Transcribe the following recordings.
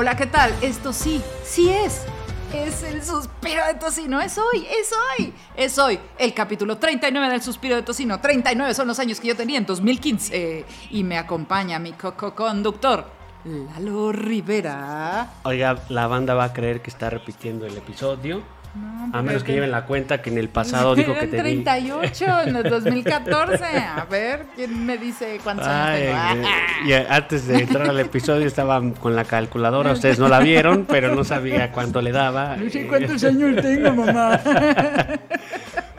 Hola, ¿qué tal? Esto sí, sí es. Es el suspiro de tocino. Es hoy, es hoy. Es hoy el capítulo 39 del suspiro de tocino. 39 son los años que yo tenía en 2015. Y me acompaña mi co-conductor, Lalo Rivera. Oiga, la banda va a creer que está repitiendo el episodio. A menos que lleven la cuenta que en el pasado dijo que tenía. 38 en el 2014. A ver, ¿quién me dice cuántos Ay, años tengo? eh, y antes de entrar al episodio estaba con la calculadora, ustedes no la vieron, pero no sabía cuánto le daba. No sé cuántos años tengo, mamá.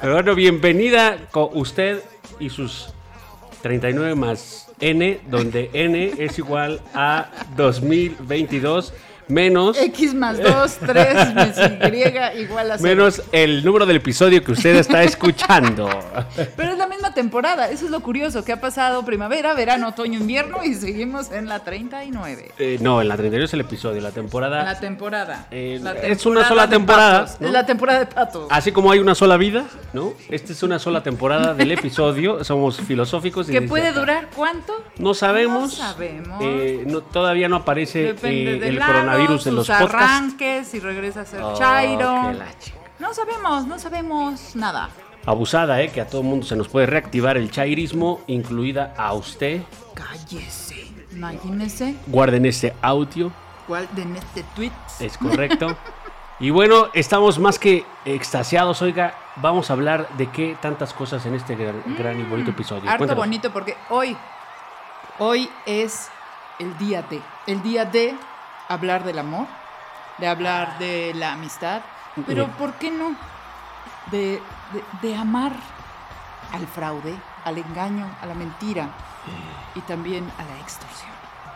Pero bueno, bienvenida con usted y sus 39 más N, donde N es igual a 2022 menos, X más 2, 3 más Y igual a cero. menos el número del episodio que usted está escuchando. Pero es la misma temporada, eso es lo curioso, que ha pasado primavera, verano, otoño, invierno y seguimos en la 39. Eh, no, en la 39 es el episodio, la temporada... La temporada. Eh, La es una sola temporada, ¿no? La temporada de patos. Así como hay una sola vida, ¿no? Esta es una sola temporada del episodio, somos filosóficos. ¿Que puede durar cuánto? No sabemos. No sabemos. Eh, no- todavía no aparece eh, el lado, coronavirus en sus los podcasts. arranques, si regresa a ser Oh, Chairo. No sabemos, no sabemos nada. Abusada, ¿eh? Que a todo mundo se nos puede reactivar el chairismo, incluida a usted. Cállese. Imagínese. Guarden ese audio, Guarden este tweet. es correcto. y bueno, estamos más que extasiados, oiga. Vamos a hablar de qué tantas cosas en este gran, gran y bonito episodio. Mm, Harto Cuéntanos. bonito porque hoy, hoy es el día de, el día de hablar del amor, de hablar de la amistad, pero. ¿por qué no? De, de- de amar al fraude, al engaño, a la mentira y también a la extorsión.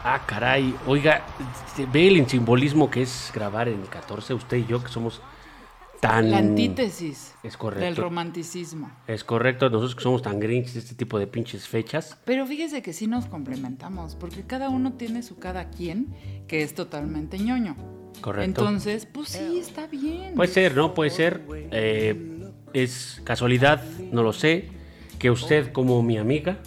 Ah, caray. Oiga, este, ve el simbolismo que es grabar en 14, usted y yo, que somos tan... La antítesis Es correcto. del romanticismo. Es correcto, nosotros que somos tan grinch de este tipo de pinches fechas. Pero fíjese que sí nos complementamos, porque cada uno tiene su cada quien, que es totalmente ñoño. Correcto. Entonces, pues sí, está bien. Puede ser, ¿no? Puede ser. eh, es casualidad, no lo sé, que usted como mi amiga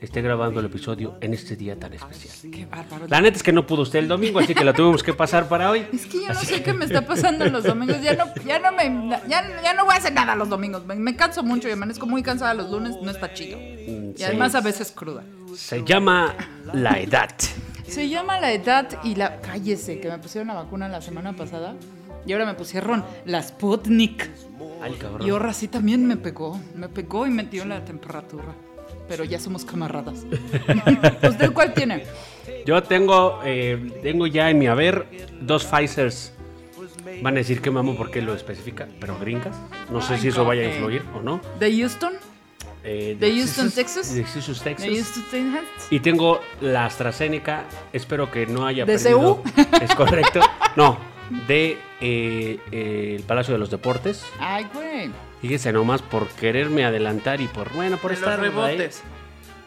esté grabando el episodio en este día tan especial. Qué bárbaro. La neta es que no pudo usted el domingo, así que lo tuvimos que pasar para hoy. Es que yo no sé qué me está pasando en los domingos. Ya no, ya no me, ya, ya no voy a hacer nada los domingos. Me, me canso mucho y amanezco muy cansada los lunes. No está chido. Y sí. además a veces cruda. Se llama la edad. Se llama la edad y la... Cállese, que me pusieron la vacuna la semana pasada. Y ahora me pusieron la Sputnik. Ay, cabrón. Y ahora sí también me pegó. Me pegó y metió la temperatura. Pero ya somos camaradas. ¿Usted cuál tiene? Yo tengo, eh, tengo ya en mi haber dos Pfizers. Van a decir que mamo porque lo especifica, pero gringas. No sé Ay, si eso vaya a ok. influir o no. ¿De Houston? Eh, ¿De Houston, Texas? De Houston, Texas. ¿De Houston, Texas? Y tengo la AstraZeneca. Espero que no haya ¿De perdido. Es correcto. No, de eh, eh, el Palacio de los Deportes. Ay, güey. Fíjese nomás por quererme adelantar y por, bueno, por De estar los ahí. rebotes.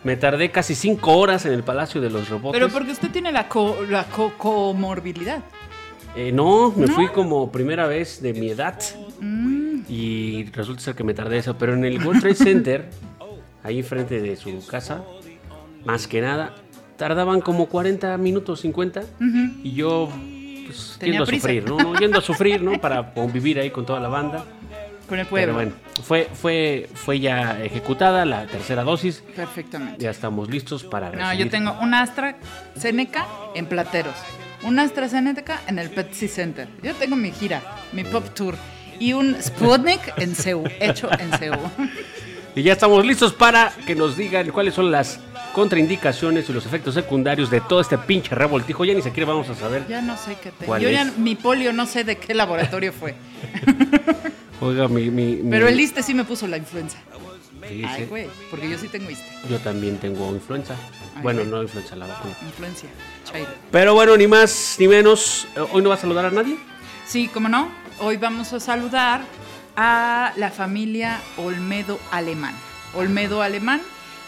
Me tardé casi cinco horas en el Palacio de los Rebotes. Pero porque usted tiene la, co- la co- comorbilidad. Eh, no, me ¿No? fui como primera vez de mi edad Mm, y resulta ser que me tardé eso. Pero en el World Trade Center, ahí enfrente de su casa, más que nada, tardaban como 40 minutos, 50. Y yo, pues, yendo a prisa. sufrir, ¿no? No, Yendo a sufrir, ¿no? Para convivir ahí con toda la banda. con el Pero pueblo. bueno, fue, fue, fue ya ejecutada la tercera dosis. Perfectamente. Ya estamos listos para No, recibir. yo tengo un AstraZeneca en Plateros. Un AstraZeneca en el Pepsi Center. Yo tengo mi gira, mi pop tour. Y un Sputnik en CEU, hecho en CEU. Y ya estamos listos para que nos digan cuáles son las contraindicaciones y los efectos secundarios de todo este pinche revoltijo. Ya ni siquiera vamos a saber. Ya no sé qué tengo. ¿Cuál Yo ya, es? mi polio no sé de qué laboratorio fue. Oiga, mi. mi- mi- Pero el ISTE sí me puso la influenza. Ay, güey, porque yo sí tengo ISTE. Yo también tengo influenza. Ay, bueno, no influenza, la vacuna. Influencia. Chairo. Pero bueno, ni más ni menos. Eh, ¿Hoy no va a saludar a nadie? Sí, cómo no. Hoy vamos a saludar a la familia Olmedo Alemán. Olmedo Alemán,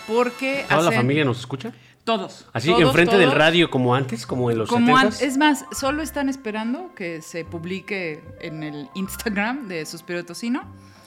porque ¿Toda la familia nos escucha? Todos. Así, todos, enfrente del radio, como antes, como en los Como 70s. antes, es más, solo están esperando que se publique en el Instagram de Suspiro de Tocino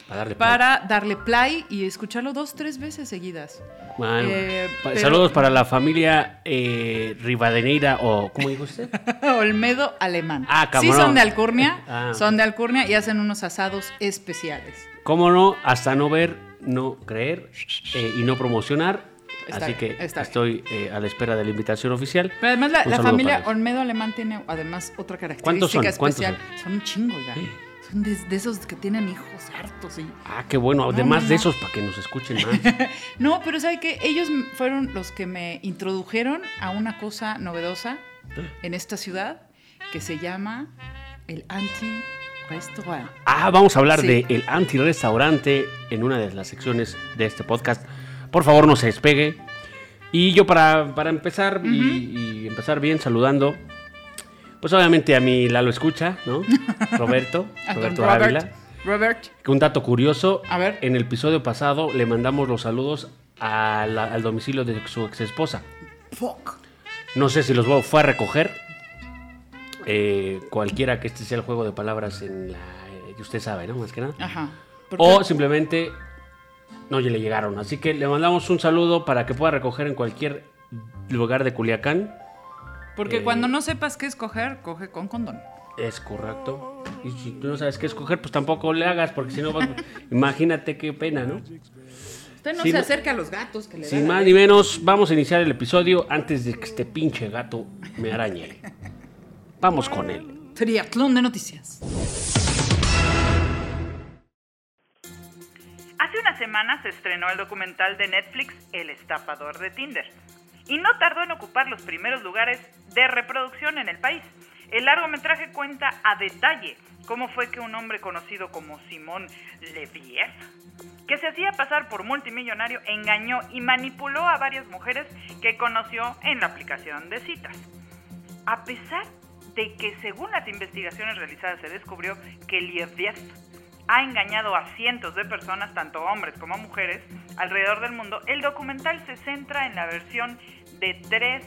Para darle play. para darle play y escucharlo dos, tres veces seguidas. Bueno, Eh, pa- pero- Saludos para la familia eh, Rivadeneira o ¿cómo dijo usted? Olmedo alemán. Ah, Sí cabrón. son de Alcurnia, Ah. son de Alcurnia y hacen unos asados especiales. ¿Cómo no? Hasta no ver, no creer eh, y no promocionar. Está Así bien, que estoy eh, a la espera de la invitación oficial. Pero además la, familia. Olmedo alemán tiene además otra característica ¿Cuántos son? ¿Cuántos especial. Son un chingo. Sí. Son de, de esos que tienen hijos hartos. Y... Ah, qué bueno. No, Además no, de esos, para que nos escuchen más. No, pero ¿sabe qué? Ellos fueron los que me introdujeron a una cosa novedosa en esta ciudad que se llama el Ah, vamos a hablar Sí. de el anti-restaurante en una de las secciones de este podcast. Por favor, no se despegue. Y yo para, para empezar y, y empezar bien saludando, pues obviamente a mi Lalo Escucha, ¿no? Roberto, Roberto Robert. Ávila. Robert, Un dato curioso, A ver. en el episodio pasado le mandamos los saludos la- al domicilio de su ex esposa. fuck. No sé si los fue a recoger. Eh, cualquiera que este sea el juego de palabras en la eh, que usted sabe, ¿no? Más que nada. Ajá. ¿Por O simplemente no le llegaron. Así que le mandamos un saludo para que pueda recoger en cualquier lugar de Culiacán. Porque eh, cuando no sepas qué escoger, coge con condón. Es correcto. Y si tú no sabes qué escoger, pues tampoco le hagas, porque si no, vas- imagínate qué pena, ¿no? Usted no se acerca a los gatos que le Sin más ni menos, vamos a iniciar el episodio antes de que este pinche gato me arañe. Vamos con él. Triatlón de noticias. Hace una semana se estrenó el documental de Netflix El estafador de Tinder. Y no tardó en ocupar los primeros lugares de reproducción en el país. El largometraje cuenta a detalle cómo fue que un hombre conocido como Simón Leviev, que se hacía pasar por multimillonario, engañó y manipuló a varias mujeres que conoció en la aplicación de citas. A pesar de que según las investigaciones realizadas se descubrió que Liev ha engañado a cientos de personas, tanto hombres como mujeres, alrededor del mundo, el documental se centra en la versión de tres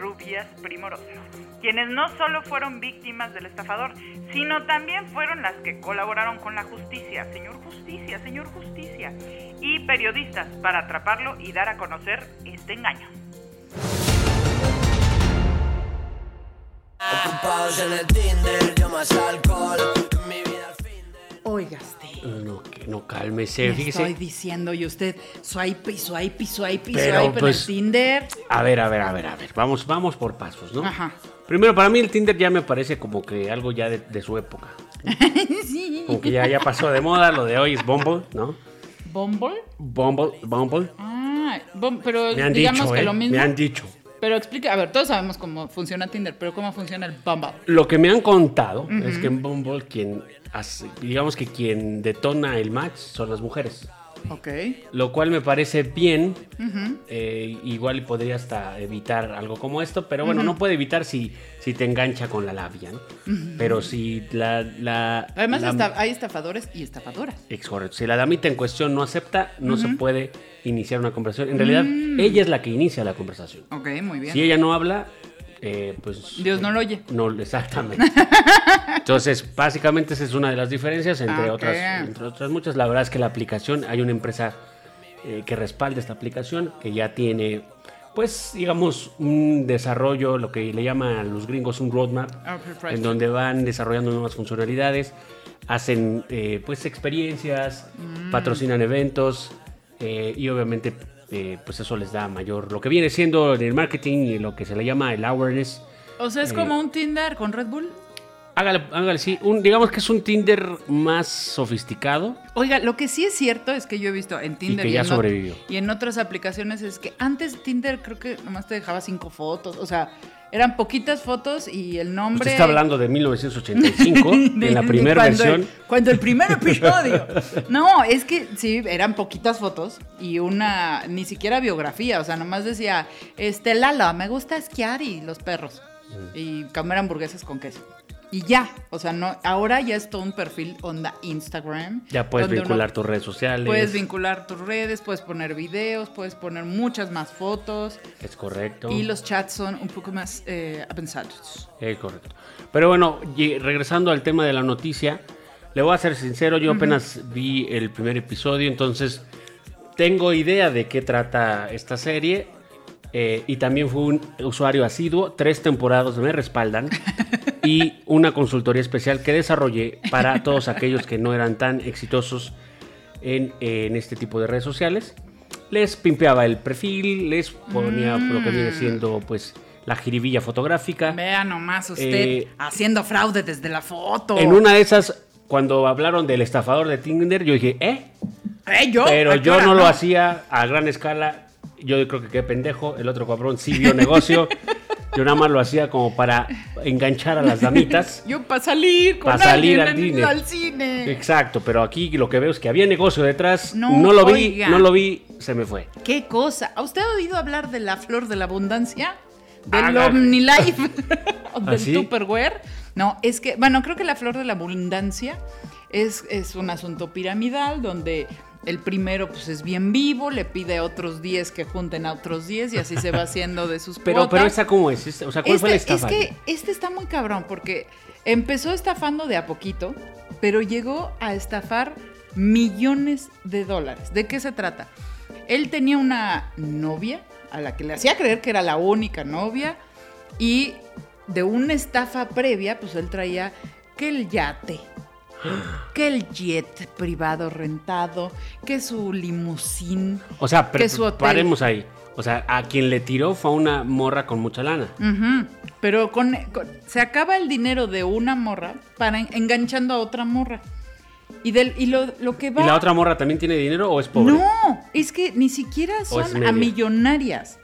rubias primorosas, quienes no solo fueron víctimas del estafador, sino también fueron las que colaboraron con la justicia, señor justicia, señor justicia, y periodistas para atraparlo y dar a conocer este engaño. Ocupados en el Tinder, yo más alcohol. Mi vida al fin de... Oiga, usted. No, que no cálmese, Le fíjese. estoy diciendo y usted swipe y swipe y swipe y Pero, swipe pues, en el Tinder. A ver, a ver, a ver, a ver. Vamos, vamos por pasos, ¿no? Ajá. Primero, para mí el Tinder ya me parece como que algo ya de, de su época. sí. Como que ya, ya pasó de moda, lo de hoy es Bumble, ¿no? ¿Bumble? Bumble, Bumble. Ah, bum- pero Me han digamos dicho, que ¿eh? lo mismo. Me han dicho. Pero explica, a ver, todos sabemos cómo funciona Tinder, pero ¿cómo funciona el Bumble? Lo que me han contado es que en Bumble quien hace- digamos que quien detona el match son las mujeres. Ok. Lo cual me parece bien. Eh, igual y podría hasta evitar algo como esto, pero bueno, no puede evitar si, si te engancha con la labia, ¿no? Pero si la... la Además, la- esta- hay estafadores y estafadoras. Es correcto. Si la damita en cuestión no acepta, no se puede iniciar una conversación. En realidad, ella es la que inicia la conversación. Ok, muy bien. Si ella no habla, eh, pues... Dios no lo oye. No, exactamente. Entonces, básicamente esa es una de las diferencias, entre, otras, entre otras muchas. La verdad es que la aplicación, hay una empresa eh, que respalda esta aplicación, que ya tiene, pues, digamos, un desarrollo, lo que le llaman los gringos un roadmap, en donde van desarrollando nuevas funcionalidades, hacen, eh, pues, experiencias, Mm. patrocinan eventos, eh, y obviamente, eh, pues, eso les da mayor, lo que viene siendo en el marketing y lo que se le llama el awareness. O sea, es Eh, como un Tinder con Red Bull. Hágale, hágale, sí. Un, digamos que es un Tinder más sofisticado. Oiga, lo que sí es cierto es que yo he visto en Tinder que ya en sobrevivió. y en otras aplicaciones es que antes Tinder creo que nomás te dejaba cinco fotos, o sea, eran poquitas fotos y el nombre... Usted está hablando de 1985, de- en la primera versión. el- cuando el primer episodio. No, es que sí, eran poquitas fotos y una, ni siquiera biografía, o sea, nomás decía, este, Lala, me gusta esquiar y los perros. Y comer hamburguesas con queso. Y ya, o sea, no, ahora ya es todo un perfil onda Instagram. Ya puedes vincular tus redes sociales. Puedes vincular tus redes, puedes poner videos, puedes poner muchas más fotos Es correcto. y los chats son un poco más eh, avanzados. Es correcto. Pero bueno, regresando al tema de la noticia, Le voy a ser sincero, yo apenas vi el primer episodio, entonces tengo idea de qué trata esta serie. Eh, y también fui un usuario asiduo, tres temporadas me respaldan y una consultoría especial que desarrollé para todos aquellos que no eran tan exitosos en, en este tipo de redes sociales. Les pimpeaba el perfil, les ponía lo que viene siendo pues la jiribilla fotográfica. Vea nomás usted Eh, haciendo fraude desde la foto. En una de esas, cuando hablaron del estafador de Tinder, yo dije, ¿eh? ¿Eh, yo? Pero ¿A qué yo hora no lo hacía a gran escala. Yo creo que qué pendejo. El otro cabrón sí vio negocio. Yo nada más lo hacía como para enganchar a las damitas. Yo para salir con Pa' salir al cine. al cine. Exacto, pero aquí lo que veo es que había negocio detrás. No, No, lo vi, no lo vi, se me fue. ¿Qué cosa? ¿A usted ha oído hablar de la flor de la abundancia? Del OmniLife. del ¿Ah, sí? Tupperware. No, es que, bueno, creo que la flor de la abundancia es, es un asunto piramidal donde el primero pues es bien vivo, le pide a otros 10 que junten a otros 10 y así se va haciendo de sus Pero, cuotas. pero esta cómo es, o sea, ¿cuál fue la estafa? Es que este está muy cabrón porque empezó estafando de a poquito, pero llegó a estafar millones de dólares. ¿De qué se trata? Él tenía una novia a la que le hacía creer que era la única novia y de una estafa previa, pues él traía que el yate, que el jet privado rentado, que su limusín. O sea, que su hotel. paremos ahí. O sea, a quien le tiró fue a una morra con mucha lana. Pero con, con- se acaba el dinero de una morra para en- enganchando a otra morra. Y, del, y lo, lo que va... ¿Y la otra morra también tiene dinero o es pobre? No, es que ni siquiera son a millonarias.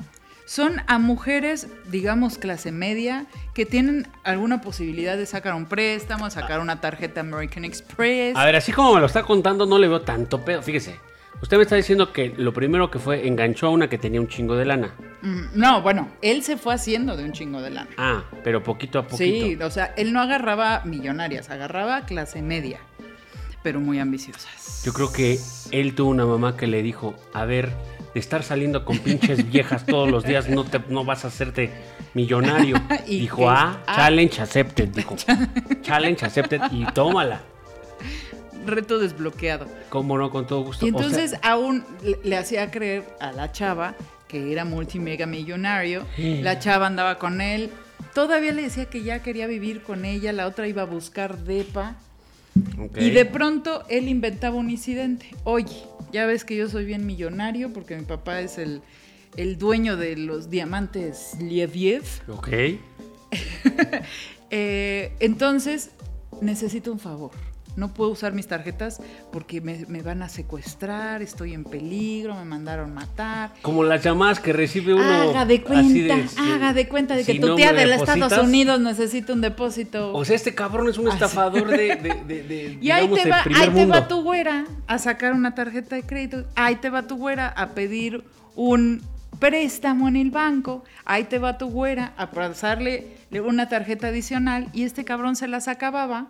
Son a mujeres, digamos, clase media, que tienen alguna posibilidad de sacar un préstamo, sacar una tarjeta American Express. A ver, así como me lo está contando, no le veo tanto pedo. Fíjese, usted me está diciendo que lo primero que fue enganchó a una que tenía un chingo de lana. Mm, No, bueno, él se fue haciendo de un chingo de lana. Ah, pero poquito a poquito. Sí, o sea, él no agarraba millonarias, agarraba clase media, pero muy ambiciosas. Yo creo que él tuvo una mamá que le dijo, a ver, estar saliendo con pinches viejas todos los días, no, te, no vas a hacerte millonario. ¿Y dijo, qué? ah, Ah. challenge accepted, dijo. challenge accepted y tómala. Reto desbloqueado. Cómo no, con todo gusto. Y O sea, entonces aún le, le hacía creer a la chava que era multimega millonario. La chava andaba con él. Todavía le decía que ya quería vivir con ella. La otra iba a buscar depa. Y de pronto él inventaba un incidente. Oye, ya ves que yo soy bien millonario porque mi papá es el, el dueño de los diamantes Lieviev. Ok. Eh, entonces, necesito un favor. No puedo usar mis tarjetas porque me, me van a secuestrar, estoy en peligro, me mandaron matar. Como las llamadas que recibe uno. Haga de cuenta, sí, haga de cuenta de que si tu no tía de los Estados Unidos necesita un depósito. O sea, este cabrón es un Así. estafador de, de, de, y ahí digamos, te, va, ahí te va tu güera a sacar una tarjeta de crédito. Ahí te va tu güera a pedir un préstamo en el banco. Ahí te va tu güera a pasarle una tarjeta adicional. Y este cabrón se las acababa.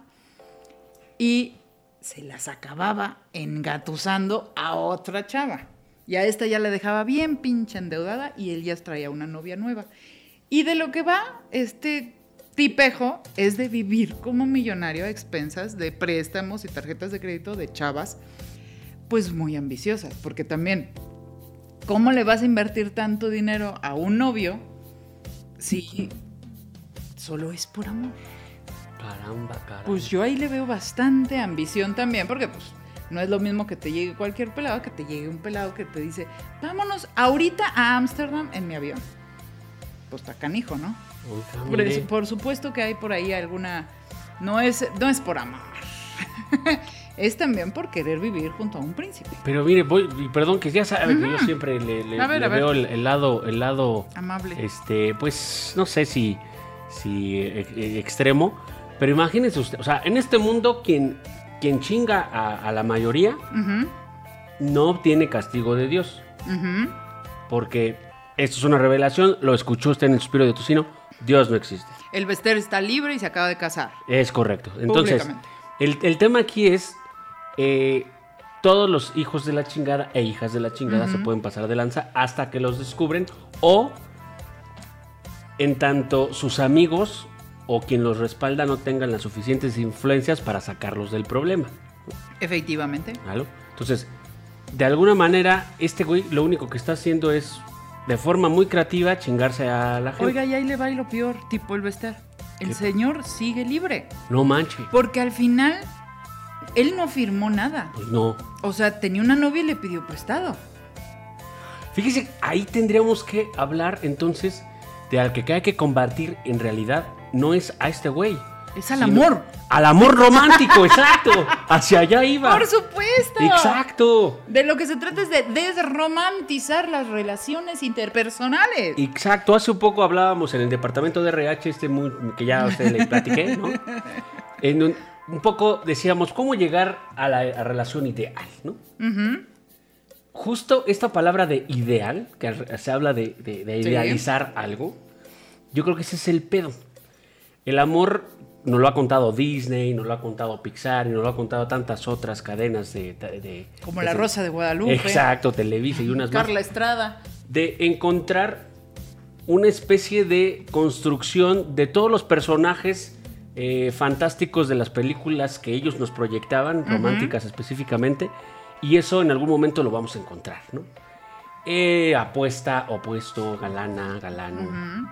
Y se las acababa engatusando a otra chava. Y a esta ya le dejaba bien pinche endeudada y él ya traía una novia nueva. Y de lo que va este tipejo es de vivir como millonario a expensas de préstamos y tarjetas de crédito de chavas, pues muy ambiciosas, porque también, ¿cómo le vas a invertir tanto dinero a un novio si solo es por amor? Caramba, caramba. Pues yo ahí le veo bastante ambición también, porque pues no es lo mismo que te llegue cualquier pelado, que te llegue un pelado que te dice, vámonos ahorita a Ámsterdam en mi avión. Pues está canijo, ¿no? Por, por supuesto que hay por ahí alguna... No es, no es por amor. es también por querer vivir junto a un príncipe. Pero mire, voy, perdón que ya sabe que yo siempre le, le- ver, veo el, el lado, el lado, Amable. este, pues, no sé si, si eh, eh, extremo, pero imagínense usted, o sea, en este mundo quien, quien chinga a, a la mayoría no obtiene castigo de Dios, porque esto es una revelación, lo escuchó usted en el suspiro de Tocino, Dios no existe. El Bester está libre y se acaba de casar. Es correcto. Entonces, el, el tema aquí es, eh, todos los hijos de la chingada e hijas de la chingada se pueden pasar de lanza hasta que los descubren o en tanto sus amigos o quien los respalda no tengan las suficientes influencias para sacarlos del problema. Efectivamente. ¿Vale? Entonces, de alguna manera, este güey lo único que está haciendo es, de forma muy creativa, chingarse a la gente. Oiga, y ahí le va y lo peor, tipo el Bester. El ¿Qué? señor sigue libre. No manche. Porque al final, él no firmó nada. Pues no. O sea, tenía una novia y le pidió prestado. Fíjese, ahí tendríamos que hablar entonces de al que hay que combatir en realidad no es a este güey. Es al amor. Al amor romántico, exacto. Hacia allá iba. Por supuesto. Exacto. De lo que se trata es de desromantizar las relaciones interpersonales. Exacto, hace un poco hablábamos en el departamento de RH, este muy- que ya a usted le platiqué, ¿no? En un, un poco decíamos cómo llegar a la a relación ideal, ¿no? Justo esta palabra de ideal, que se habla de, de- de Sí. idealizar algo, yo creo que ese es el pedo. El amor nos lo ha contado Disney, nos lo ha contado Pixar, y nos lo ha contado tantas otras cadenas de... de- Como de- La Rosa de Guadalupe. Exacto, Televisa y unas más. Carla Estrada. de encontrar una especie de construcción de todos los personajes eh, fantásticos de las películas que ellos nos proyectaban, románticas específicamente, y eso en algún momento lo vamos a encontrar, ¿no? Eh, apuesta, opuesto, galana, galano,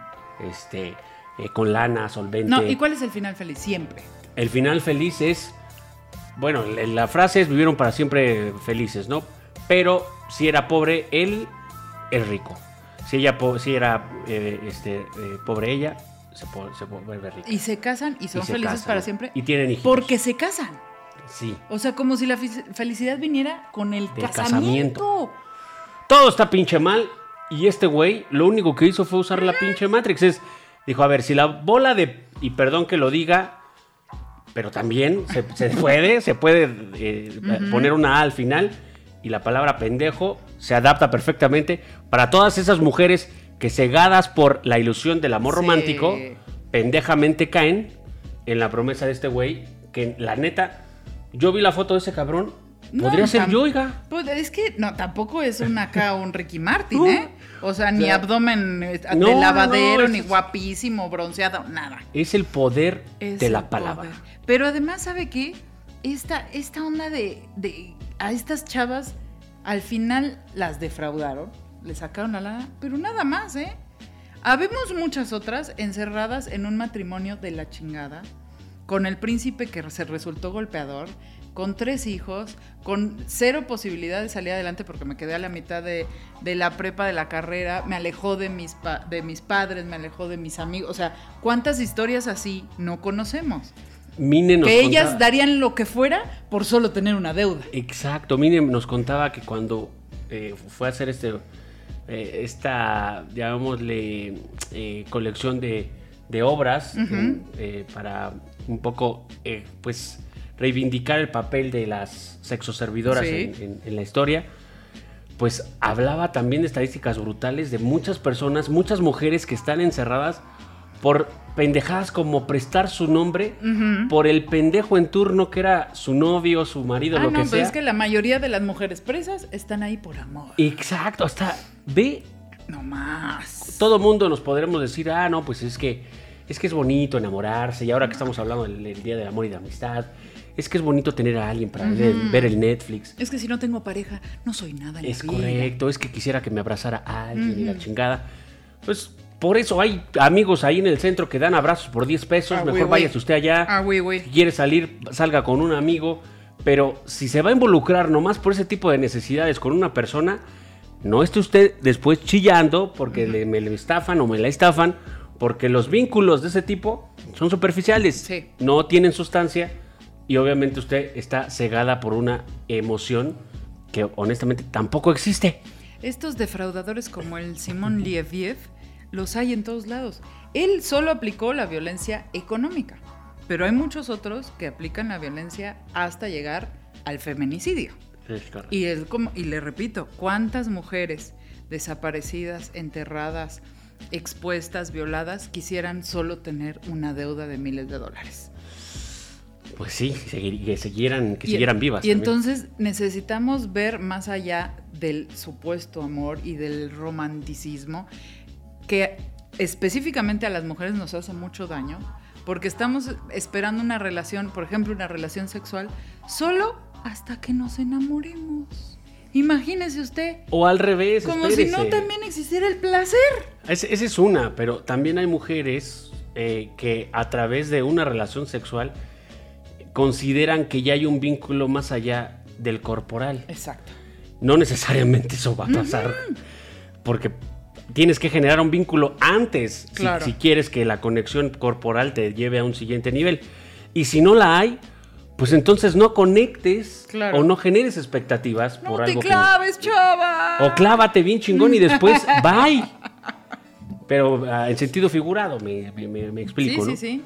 este, eh, con lana, solvente. No, ¿y cuál es el final feliz? Siempre. El final feliz es. Bueno, la frase es vivieron para siempre felices, ¿no? Pero si era pobre, él es rico. Si ella si era eh, este, eh, pobre ella, se, po- se vuelve rica. Y se casan y son felices casan. para siempre. Y tienen hijos. Porque se casan. Sí. O sea, como si la felicidad viniera con el Del casamiento. Todo está pinche mal. Y este güey lo único que hizo fue usar la pinche Matrix. Es, dijo, a ver, si la bola de... Y perdón que lo diga, pero también se, se puede, se puede eh, poner una A al final. Y la palabra pendejo se adapta perfectamente para todas esas mujeres que cegadas por la ilusión del amor Sí. romántico, pendejamente caen en la promesa de este güey. Que la neta, yo vi la foto de ese cabrón. No, Podría ser yo, oiga. Pues es que no, tampoco es un acá un Ricky Martin. ¿eh? O sea, ni sea, abdomen eh, no, de no, lavadero, es- ni guapísimo, bronceado, nada. Es el poder Es de la palabra. poder. Pero además, ¿sabe qué? Esta, esta onda de, de a estas chavas, al final las defraudaron, le sacaron la lana, pero nada más, ¿eh? Habemos muchas otras encerradas en un matrimonio de la chingada, con el príncipe que se resultó golpeador, con tres hijos, con cero posibilidad de salir adelante porque me quedé a la mitad de, de la prepa de la carrera, me alejó de mis, pa- de mis padres, me alejó de mis amigos. O sea, ¿cuántas historias así no conocemos? Mine nos que ellas contaba- darían lo que fuera por solo tener una deuda. Exacto, Mine nos contaba que cuando eh, fue a hacer este eh, esta, llamémosle, eh, colección de, de obras eh, para un poco, pues, reivindicar el papel de las sexoservidoras Sí. en, en- en la historia, pues hablaba también de estadísticas brutales de muchas personas, muchas mujeres que están encerradas por pendejadas como prestar su nombre por el pendejo en turno que era su novio, su marido, Ah, lo no, que pero sea. es que la mayoría de las mujeres presas están ahí por amor. Exacto, hasta ve, No más. todo mundo nos podremos decir, ah, no, pues es que es que es bonito enamorarse y ahora que estamos hablando del, del Día del Amor y de Amistad, es que es bonito tener a alguien para ver, ver el Netflix. Es que si no tengo pareja, no soy nada en Es la vida. correcto, es que quisiera que me abrazara a alguien y la chingada. Pues por eso hay amigos ahí en el centro que dan abrazos por 10 pesos. Ah, Mejor güey. váyase usted allá. Ah, güey, güey. Si quiere salir, salga con un amigo. Pero si se va a involucrar nomás por ese tipo de necesidades con una persona, no esté usted después chillando porque le, me le estafan o me la estafan. Porque los vínculos de ese tipo son superficiales. Sí. No tienen sustancia. Y obviamente usted está cegada por una emoción que honestamente tampoco existe. Estos defraudadores como el Simón Lieviev los hay en todos lados. Él solo aplicó la violencia económica, pero hay muchos otros que aplican la violencia hasta llegar al feminicidio. Y, es como, y le repito, ¿cuántas mujeres desaparecidas, enterradas, expuestas, violadas, quisieran solo tener una deuda de miles de dólares? Pues sí, que siguieran, que Y- siguieran vivas. Y también. entonces necesitamos ver más allá del supuesto amor y del romanticismo que específicamente a las mujeres nos hace mucho daño porque estamos esperando una relación, por ejemplo, una relación sexual, solo hasta que nos enamoremos. Imagínese usted, O al revés, como si no también existiera el placer. Esa es una, pero también hay mujeres eh, que a través de una relación sexual consideran que ya hay un vínculo más allá del corporal. Exacto. No necesariamente eso va a pasar, porque tienes que generar un vínculo antes si- Claro. si, quieres que la conexión corporal te lleve a un siguiente nivel. Y si no la hay, pues entonces no conectes Claro. o no generes expectativas No por te algo que... claves, chava. O clávate bien chingón y después bye. Pero ah, en sentido figurado, me, me- me- me Sí, explico, sí, ¿no? sí.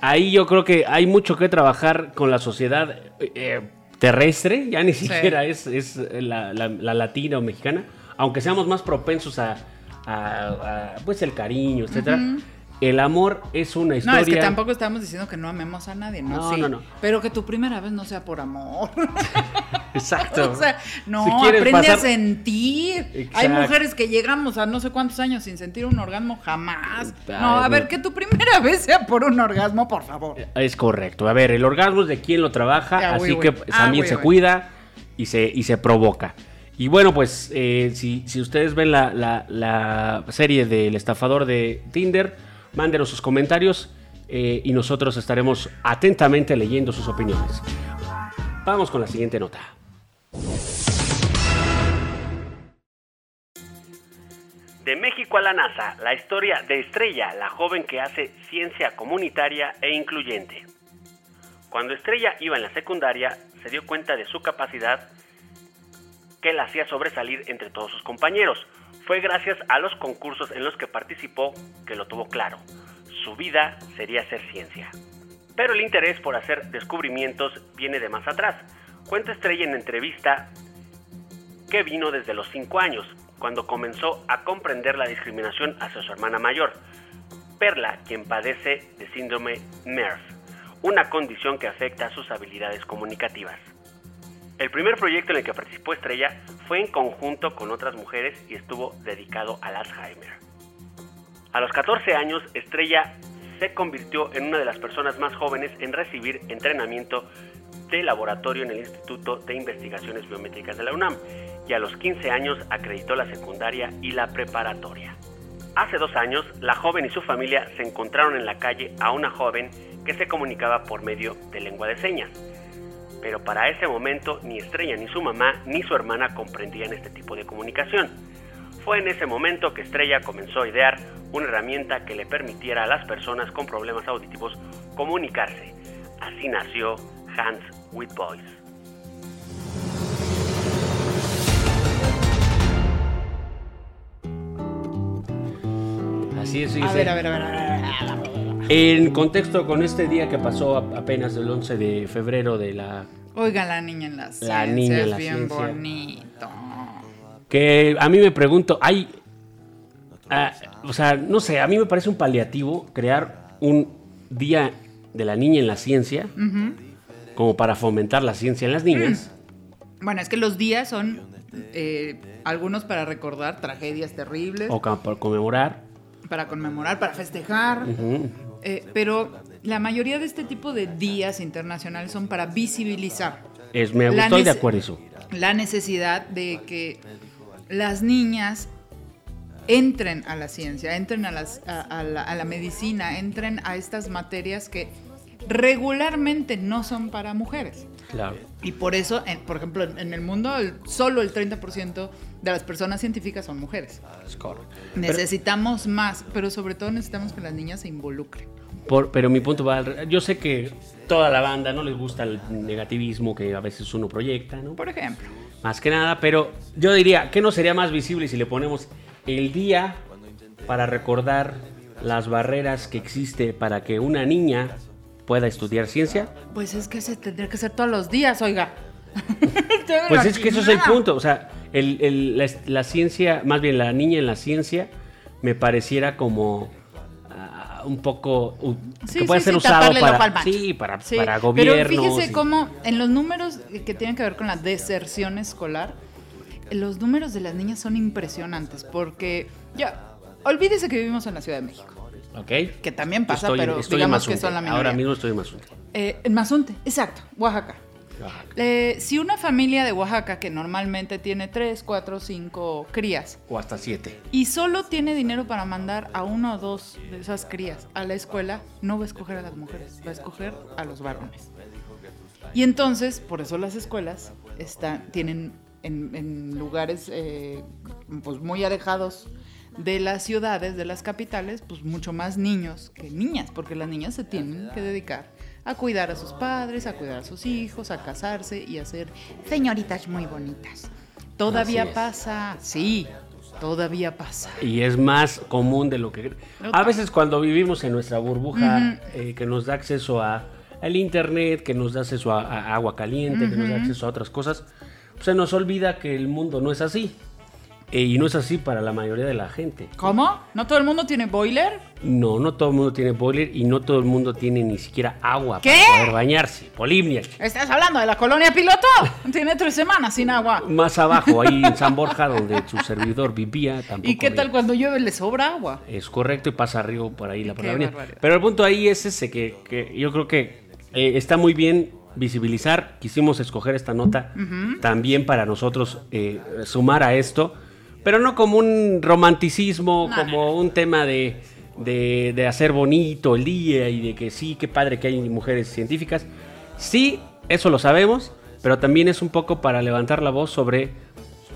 Ahí yo creo que hay mucho que trabajar con la sociedad eh, terrestre, ya ni siquiera es, es la, la- la latina o mexicana, aunque seamos más propensos a, a- a, pues el cariño, etcétera. El amor es una No, historia. es que tampoco estamos diciendo que no amemos a nadie, ¿no? No, Sí, no, no. Pero que tu primera vez no sea por amor. Exacto. o sea, no, Si aprende pasar- a sentir. Hay mujeres que llegamos a no sé cuántos años sin sentir un orgasmo jamás. No, a ver, que tu primera vez sea por un orgasmo, por favor. Es correcto. A ver, el orgasmo es de quien lo trabaja, Ah, así que Ah, también güey, se cuida y se, y se provoca. Y bueno, pues eh, si, si ustedes ven la, la- la serie del estafador de Tinder, mándenos sus comentarios eh, y nosotros estaremos atentamente leyendo sus opiniones. Vamos con la siguiente nota. De México a la NASA, la historia de Estrella, la joven que hace ciencia comunitaria e incluyente. Cuando Estrella iba en la secundaria, se dio cuenta de su capacidad que la hacía sobresalir entre todos sus compañeros. Fue gracias a los concursos en los que participó que lo tuvo claro. Su vida sería hacer ciencia. Pero el interés por hacer descubrimientos viene de más atrás. Cuenta Estrella en entrevista que vino desde los 5 años, cuando comenzó a comprender la discriminación hacia su hermana mayor, Perla, quien padece de síndrome MERS, una condición que afecta a sus habilidades comunicativas. El primer proyecto en el que participó Estrella fue en conjunto con otras mujeres y estuvo dedicado al Alzheimer. A los 14 años, Estrella se convirtió en una de las personas más jóvenes en recibir entrenamiento de laboratorio en el Instituto de Investigaciones Biométricas de la UNAM y a los 15 años acreditó la secundaria y la preparatoria. Hace dos años, la joven y su familia se encontraron en la calle a una joven que se comunicaba por medio de lengua de señas. Pero para ese momento ni Estrella ni su mamá ni su hermana comprendían este tipo de comunicación. Fue en ese momento que Estrella comenzó a idear una herramienta que le permitiera a las personas con problemas auditivos comunicarse. Así nació Hands with Voice. Así es, A ver, a ver, a ver, a ver, a ver, a ver. En contexto con este día que pasó apenas el 11 de febrero de la Oiga, la niña en la ciencia niña en es la bien ciencia. bonito. Que a mí me pregunto, hay. ah, o sea, no sé, a mí me parece un paliativo crear un día de la niña en la ciencia, como para fomentar la ciencia en las niñas. Bueno, es que los días son eh, algunos para recordar tragedias terribles, O para conmemorar. para conmemorar, para festejar. Eh, pero la mayoría de este tipo de días internacionales son para visibilizar Es, me La estoy de acuerdo eso. la necesidad de que las niñas entren a la ciencia, entren a, las- a- a la, a la medicina, entren a estas materias que regularmente no son para mujeres. Claro. Y por eso, en- por ejemplo, en en el mundo el- solo el 30% de las personas científicas son mujeres. Es correcto. Necesitamos más, pero sobre todo necesitamos que las niñas se involucren. Por- pero mi punto va. al- Yo sé que toda la banda no les gusta el negativismo que a veces uno proyecta, ¿no? Por ejemplo. Más que nada, pero yo diría, ¿qué no sería más visible si le ponemos el día para recordar las barreras que existe para que una niña pueda estudiar ciencia? Pues es que se tendría que hacer todos los días, oiga. Pues es que eso es el punto, o sea, el- el- la, la ciencia, más bien la niña en la ciencia, me pareciera como ah, un poco Sí, que puede sí, ser sí, usado para sí, para, Sí, para gobiernos. Pero fíjese y- cómo en los números que tienen que ver con la deserción escolar, los números de las niñas son impresionantes porque ya, olvídese que vivimos en la Ciudad de México. ¿Ok? Que también pasa, Estoy pero estoy digamos que son la. Ahora mismo estoy en Mazunte. Eh, en Mazunte, exacto, Oaxaca. Oaxaca. Eh, si una familia de Oaxaca que normalmente tiene 3, 4, 5 crías O hasta siete. y solo tiene dinero para mandar a uno o dos de esas crías a la escuela, no va a escoger a las mujeres, va a escoger a los varones. Y entonces, por eso las escuelas están, tienen en, en lugares eh, pues muy alejados de las ciudades, de las capitales, pues mucho más niños que niñas, porque las niñas se tienen que dedicar a cuidar a sus padres, a cuidar a sus hijos, a casarse y a ser señoritas muy bonitas. Todavía pasa, sí, todavía pasa. Y es más común de lo que... A veces cuando vivimos en nuestra burbuja eh, que nos da acceso a al internet, que nos da acceso a, a agua caliente, que nos da acceso a otras cosas, pues se nos olvida que el mundo no es así. Eh, y no es así para la mayoría de la gente. ¿Cómo? ¿No todo el mundo tiene boiler? No, no todo el mundo tiene boiler y no todo el mundo tiene ni siquiera agua ¿Qué? para poder bañarse. Polimnia. ¿Estás hablando de la colonia piloto? Tiene tres semanas sin agua. Más abajo, ahí en San Borja, donde su servidor vivía, tampoco. ¿Y qué había. tal cuando llueve le sobra agua? Es correcto y pasa río por ahí la avenida. Pero el punto ahí es ese que, que yo creo que eh, está muy bien visibilizar. Quisimos escoger esta nota también para nosotros eh, sumar a esto, pero no como un romanticismo, No, como un tema de, de, de hacer bonito el día y de que sí, qué padre que hay mujeres científicas. Sí, eso lo sabemos, pero también es un poco para levantar la voz sobre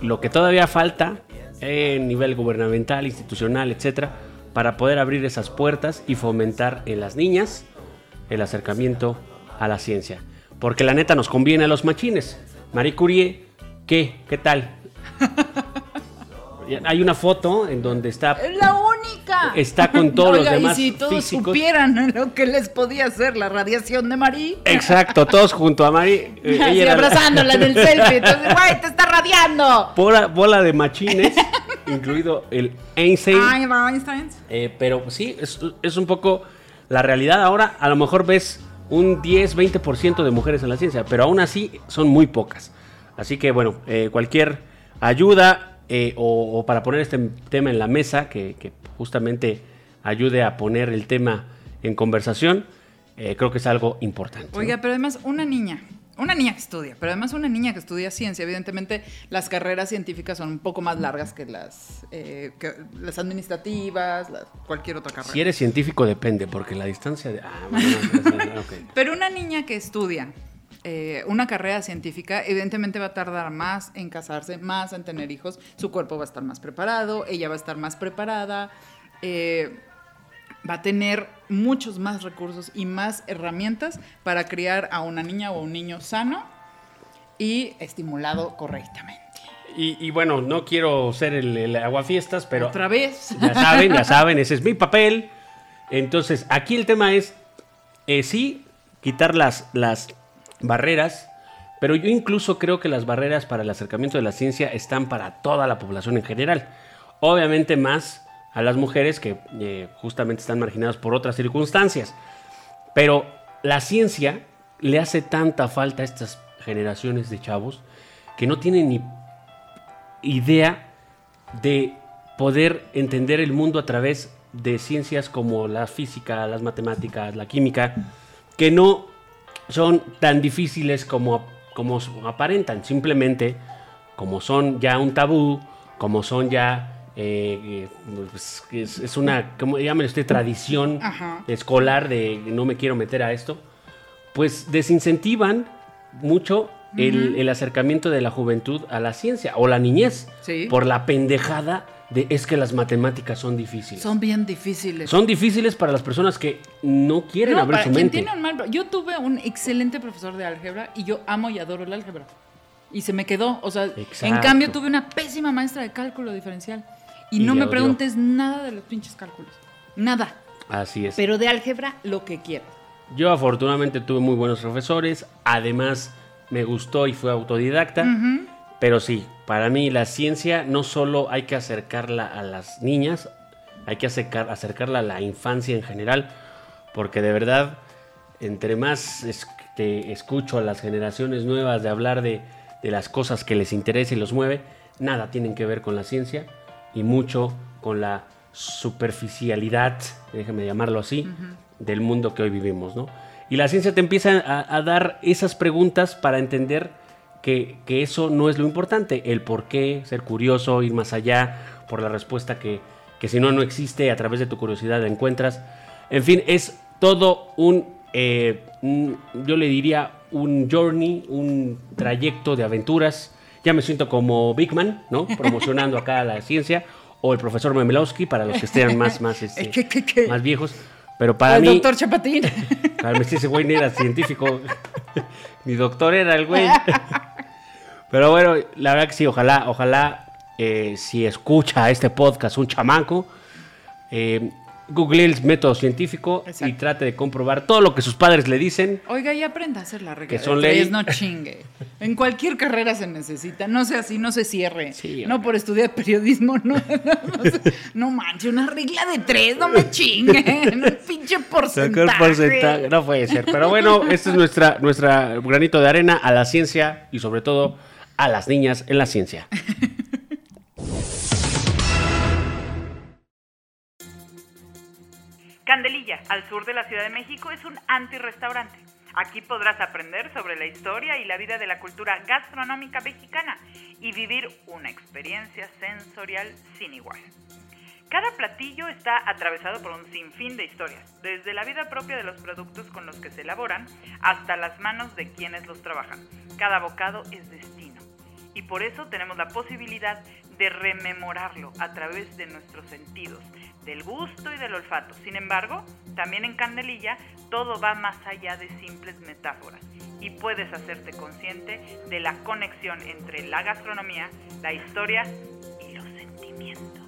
lo que todavía falta en nivel gubernamental, institucional, etcétera, para poder abrir esas puertas y fomentar en las niñas el acercamiento a la ciencia. Porque la neta nos conviene a los machines. Marie Curie, ¿qué? ¿Qué tal? Hay una foto en donde está Es la única. Está con todos los demás Y si todos físicos. supieran lo que les podía hacer la radiación de Marí. Exacto, todos junto a Marie. eh, Así ella la- abrazándola en el selfie. Entonces, güey, te está radiando. bola, bola de machines, incluido el Einstein. Ay, Einstein. Eh, pero sí, es, es un poco la realidad. Ahora a lo mejor ves un 10-20% de mujeres en la ciencia, pero aún así son muy pocas. Así que bueno, eh, cualquier ayuda eh, o, o para poner este tema en la mesa, que, que justamente ayude a poner el tema en conversación, eh, creo que es algo importante. ¿no? Oiga, pero además una niña, una niña que estudia, pero además una niña que estudia ciencia, evidentemente las carreras científicas son un poco más largas que las, eh, que las administrativas, las- cualquier otra carrera. Si eres científico depende, porque la distancia de... Ah, bueno, no, no, no, ok. Pero una niña que estudia eh, una carrera científica, evidentemente va a tardar más en casarse, más en tener hijos, su cuerpo va a estar más preparado, ella va a estar más preparada, eh, va a tener muchos más recursos y más herramientas para criar a una niña o un niño sano y estimulado correctamente. Y, y bueno, no quiero ser el, el aguafiestas, pero Otra vez. ya saben, ya saben, ese es mi papel. Entonces, aquí el tema es, eh, sí, quitar las, las barreras, pero yo incluso creo que las barreras para el acercamiento de la ciencia están para toda la población en general. Obviamente más a las mujeres que eh, justamente están marginadas por otras circunstancias. Pero la ciencia le hace tanta falta a estas generaciones de chavos que no tienen ni idea de poder entender el mundo a través de ciencias como la física, las matemáticas, la química, que no son tan difíciles como, como aparentan, simplemente como son ya un tabú, como son ya... eh, eh, pues, es, es una, como llámele usted, tradición Ajá. escolar de no me quiero meter a esto, pues desincentivan mucho el, el acercamiento de la juventud a la ciencia o la niñez Sí. por la pendejada de es que las matemáticas son difíciles. Son bien difíciles. Son difíciles para las personas que no quieren No, abrir para su quien mente. tiene un mal- Yo tuve un excelente profesor de álgebra y yo amo y adoro el álgebra. Y se me quedó. O sea, en Exacto. cambio tuve una pésima maestra de cálculo diferencial. Y, Y no me preguntes nada de los pinches cálculos. Nada. Así es. Pero de álgebra lo que quieras. Yo afortunadamente tuve muy buenos profesores, además me gustó y fue autodidacta, pero sí, para mí la ciencia no solo hay que acercarla a las niñas, hay que acercar- acercarla a la infancia en general, porque de verdad, entre más es- te escucho a las generaciones nuevas de hablar de, de las cosas que les interesa y los mueve, nada tienen que ver con la ciencia y mucho con la superficialidad, déjeme llamarlo así, del mundo que hoy vivimos, ¿no? Y la ciencia te empieza a, a dar esas preguntas para entender que, que eso no es lo importante, el por qué, ser curioso, ir más allá, por la respuesta que, que si no, no existe, a través de tu curiosidad la encuentras. En fin, es todo un, eh, un- yo le diría, un journey, un trayecto de aventuras. Ya me siento como Big Man, ¿no? Promocionando acá la ciencia. O el profesor Memelowski, para los que estén más, más, este, más viejos. Pero para el mí... doctor Chapatín. Claro, me ese güey ni era científico. Mi doctor era el güey. Pero bueno, la verdad que sí, ojalá, ojalá, eh, si escucha este podcast un chamaco, eh, google el método científico y trate de comprobar todo lo que sus padres le dicen. Oiga, y aprenda a hacer la regla. Que son tres, ley. No chingue. En cualquier carrera se necesita. No sea así, no se cierre. Sí, no por estudiar periodismo, no. No, no manche, una regla de tres, no me chingue. Un pinche porcentaje. Porcentaje, no puede ser. Pero bueno, este es nuestra, nuestra granito de arena a la ciencia y sobre todo a las niñas en la ciencia. Candelilla, al sur de la Ciudad de México, es un anti-restaurante. Aquí podrás aprender sobre la historia y la vida de la cultura gastronómica mexicana y vivir una experiencia sensorial sin igual. Cada platillo está atravesado por un sinfín de historias, desde la vida propia de los productos con los que se elaboran hasta las manos de quienes los trabajan. Cada bocado es destino y por eso tenemos la posibilidad de rememorarlo a través de nuestros sentidos, del gusto y del olfato. Sin embargo, también en Candelilla todo va más allá de simples metáforas y puedes hacerte consciente de la conexión entre la gastronomía, la historia y los sentimientos.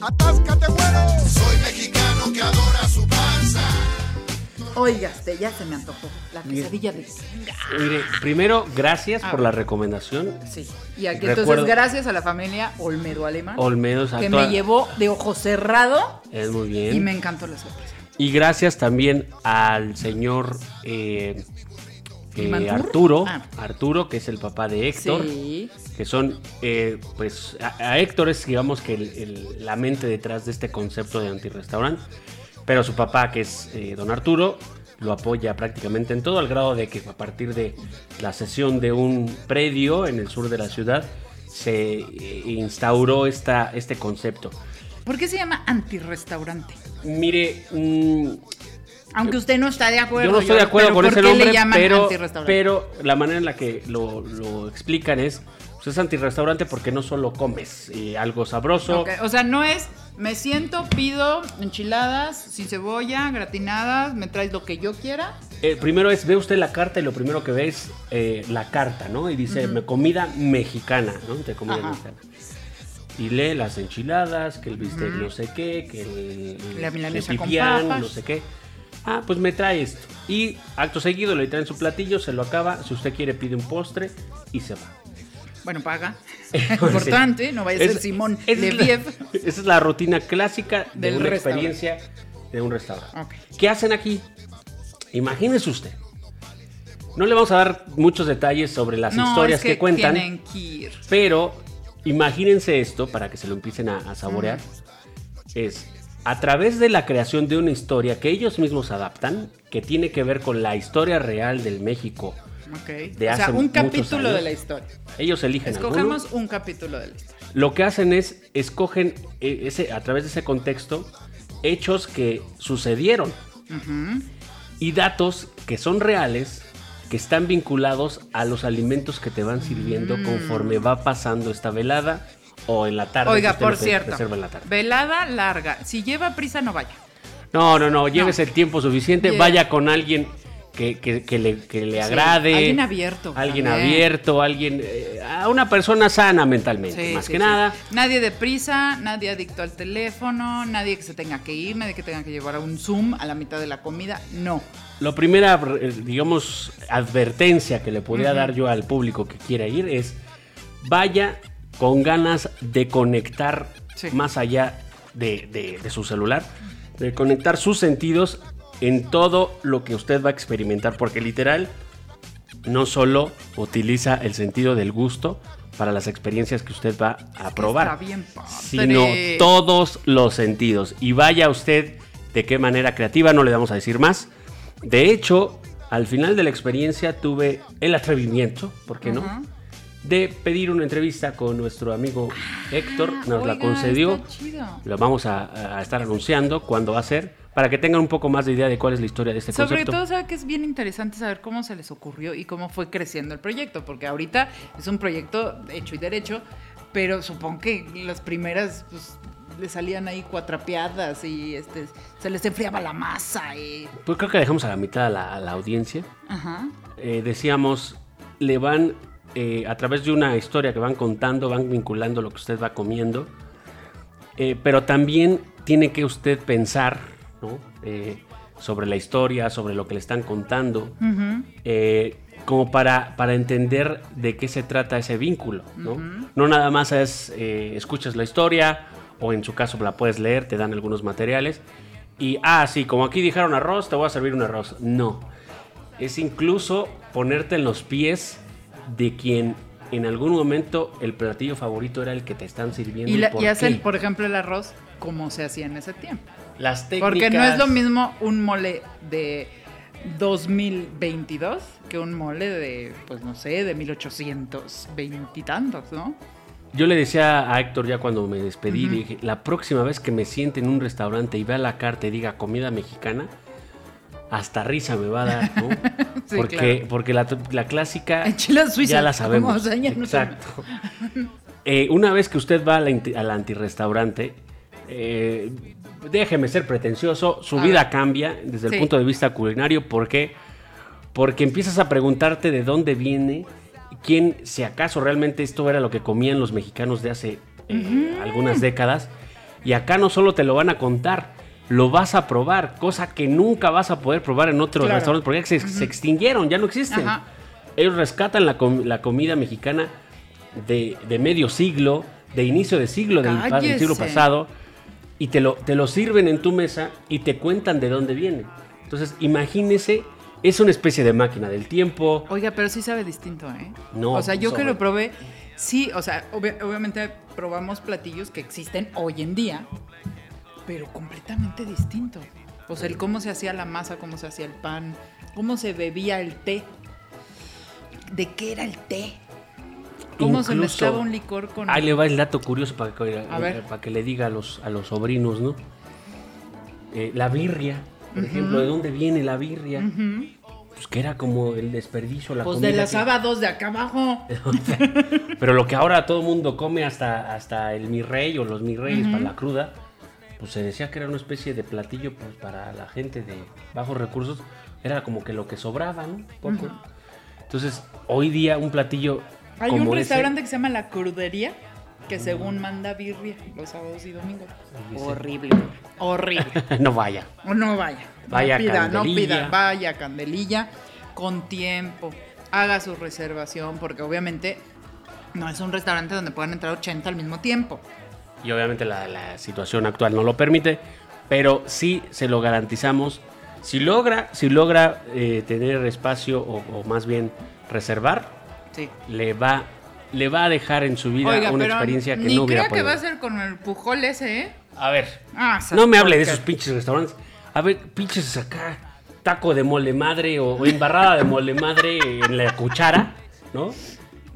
Atáscate. Soy mexicano que adora su. Oiga, este, ya se me antojó. La quesadilla de. Mire, primero, gracias Ah. por la recomendación. Sí. Y aquí Recuerdo- entonces, gracias a la familia Olmedo Alemán. Olmedo, que me llevó de ojo cerrado Es muy bien. y me encantó la sorpresa. Y gracias también al señor eh, eh. Arturo, Ah. Arturo, que es el papá de Héctor, Sí. que son, eh, pues, a, a Héctor es, digamos, que el- el- la mente detrás de este concepto de antirrestaurante, pero su papá, que es eh, don Arturo, lo apoya prácticamente en todo, al grado de que a partir de la sesión de un predio en el sur de la ciudad, se eh, instauró esta, este concepto. ¿Por qué se llama antirrestaurante? Mire, mm, Aunque usted no está de acuerdo. Yo no estoy de acuerdo con ¿por ese nombre, pero, la manera en la que lo, lo explican es, pues es antirrestaurante porque no solo comes eh, algo sabroso, O sea, no es, me siento, pido enchiladas sin cebolla, gratinadas, me traes lo que yo quiera. eh, primero es, ve usted la carta y lo primero que ve es eh, la carta, ¿no? Y dice, "Me- comida mexicana, ¿no? De comida Ajá. mexicana. Y lee las enchiladas, que el bistec no sé qué, que el, La el milanesa con pipián, papas. no sé qué. Ah, pues me trae esto. Y acto seguido le traen su platillo, se lo acaba. Si usted quiere, pide un postre y se va. Bueno, paga. Importante, no vaya a ser Es- Simón esa es la-. Esa es la rutina clásica de Del una experiencia de un restaurante. ¿Qué hacen aquí? Imagínese usted. No le vamos a dar muchos detalles sobre las No, historias es que, cuentan, Tienen que ir. pero imagínense esto para que se lo empiecen a, a saborear. Es a través de la creación de una historia que ellos mismos adaptan, que tiene que ver con la historia real del México. Ok. De o sea, un capítulo de la historia. Ellos eligen alguno. Escogemos un capítulo de la historia. Lo que hacen es escogen eh, ese, a través de ese contexto hechos que sucedieron y datos que son reales que están vinculados a los alimentos que te van sirviendo Mm. conforme va pasando esta velada o en la tarde. Oiga, por cierto, la tarde. velada larga. Si lleva prisa, no vaya. No, no, no, llévese el tiempo suficiente, Yeah. vaya con alguien que, que- que le, que le Sí, agrade. alguien abierto Alguien también. abierto, alguien... eh, a una persona sana mentalmente, Sí, más sí, que nada. Nadie de prisa, nadie adicto al teléfono, nadie que se tenga que ir, nadie que tenga que llevar a un Zoom a la mitad de la comida. No. La primera, eh, digamos, advertencia que le podría dar yo al público que quiera ir es vaya con ganas de conectar más allá de, de- de su celular, de conectar sus sentidos en todo lo que usted va a experimentar, porque literal no solo utiliza el sentido del gusto para las experiencias que usted va a probar, bien sino todos los sentidos. Y vaya usted de qué manera creativa, no le vamos a decir más. De hecho, al final de la experiencia tuve el atrevimiento, ¿por qué no? De pedir una entrevista con nuestro amigo Héctor, nos la Ah, Oiga, concedió. está chido. Lo vamos a, a estar anunciando cuándo va a ser, para que tengan un poco más de idea de cuál es la historia de este Sobre concepto. todo, sabe que es bien interesante saber cómo se les ocurrió y cómo fue creciendo el proyecto, porque ahorita es un proyecto hecho y derecho, pero supongo que las primeras pues, le salían ahí cuatrapeadas y este, se les enfriaba la masa. Y... Pues creo que dejamos a la mitad a la, a la audiencia. Ajá. Eh, decíamos, le van, eh, a través de una historia que van contando, van vinculando lo que usted va comiendo. Eh, pero también tiene que usted pensar ¿no? Eh, sobre la historia, sobre lo que le están contando, eh, como para, para entender de qué se trata ese vínculo. No, no nada más es, eh, escuchas la historia, o en su caso la puedes leer, te dan algunos materiales, y, ah, sí, como aquí dijeron arroz, te voy a servir un arroz. No, es incluso ponerte en los pies de quien en algún momento el platillo favorito era el que te están sirviendo. Y, la- por y hacen, por ejemplo, el arroz como se hacía en ese tiempo. Las técnicas. Porque no es lo mismo un mole de 2022 que un mole de, pues no sé, de 1820 y tantos, ¿no? Yo le decía a Héctor ya cuando me despedí, dije, la próxima vez que me siente en un restaurante y vea la carta y diga comida mexicana, hasta risa me va a dar, ¿no? Sí, porque claro. porque la, la clásica suizas, ya la como sabemos. se llaman. Exacto. Eh, una vez que usted va al, inti- al antirrestaurante, eh, déjeme ser pretencioso, su A vida ver. cambia desde Sí. el punto de vista culinario. ¿Por qué? Porque empiezas a preguntarte de dónde viene, quién, si acaso realmente esto era lo que comían los mexicanos de hace eh, algunas décadas. Y acá no solo te lo van a contar, lo vas a probar, cosa que nunca vas a poder probar en otros Claro. restaurantes porque se, se extinguieron, ya no existen. Ajá. Ellos rescatan la, com- la comida mexicana de, de medio siglo, de inicio de siglo del, siglo pasado, y te lo, te lo sirven en tu mesa y te cuentan de dónde viene. Entonces, imagínese, es una especie de máquina del tiempo. Oiga, pero sí sabe distinto, ¿eh? No, O sea, yo que lo probé, sí, o sea, obvia- obviamente probamos platillos que existen hoy en día, pero completamente distinto. O sea, el cómo se hacía la masa, cómo se hacía el pan, cómo se bebía el té. ¿De qué era el té? ¿Cómo se mezclaba un licor con... Ahí le va el dato curioso para que, A ver. para que le diga a los, a los sobrinos, ¿no? Eh, la birria, por ejemplo, ¿de dónde viene la birria? Pues que era como el desperdicio, la Pues de los que- sábados de acá abajo. Pero lo que ahora todo el mundo come hasta, hasta el mi rey o los mi reyes para la cruda, pues se decía que era una especie de platillo pues, para la gente de bajos recursos. Era como que lo que sobraba, ¿no? Poco. Entonces, hoy día un platillo Hay un ese- restaurante que se llama La Crudería, que según manda birria los sábados y domingos. Horrible. Horrible. no vaya. O no vaya. Vaya no pida, no pida. Vaya Candelilla con tiempo. Haga su reservación porque obviamente no es un restaurante donde puedan entrar 80 al mismo tiempo. Y obviamente la, la situación actual no lo permite, pero sí se lo garantizamos. Si logra, si logra eh, tener espacio o, o más bien reservar, Sí. le va, le va a dejar en su vida una experiencia que ni no hubiera creo que podido. va a ser con el pujol ese, ¿eh? A ver, Ah, no me hable de esos pinches restaurantes. A ver, pinches acá, taco de mole madre o, o embarrada de mole madre en la cuchara, ¿no?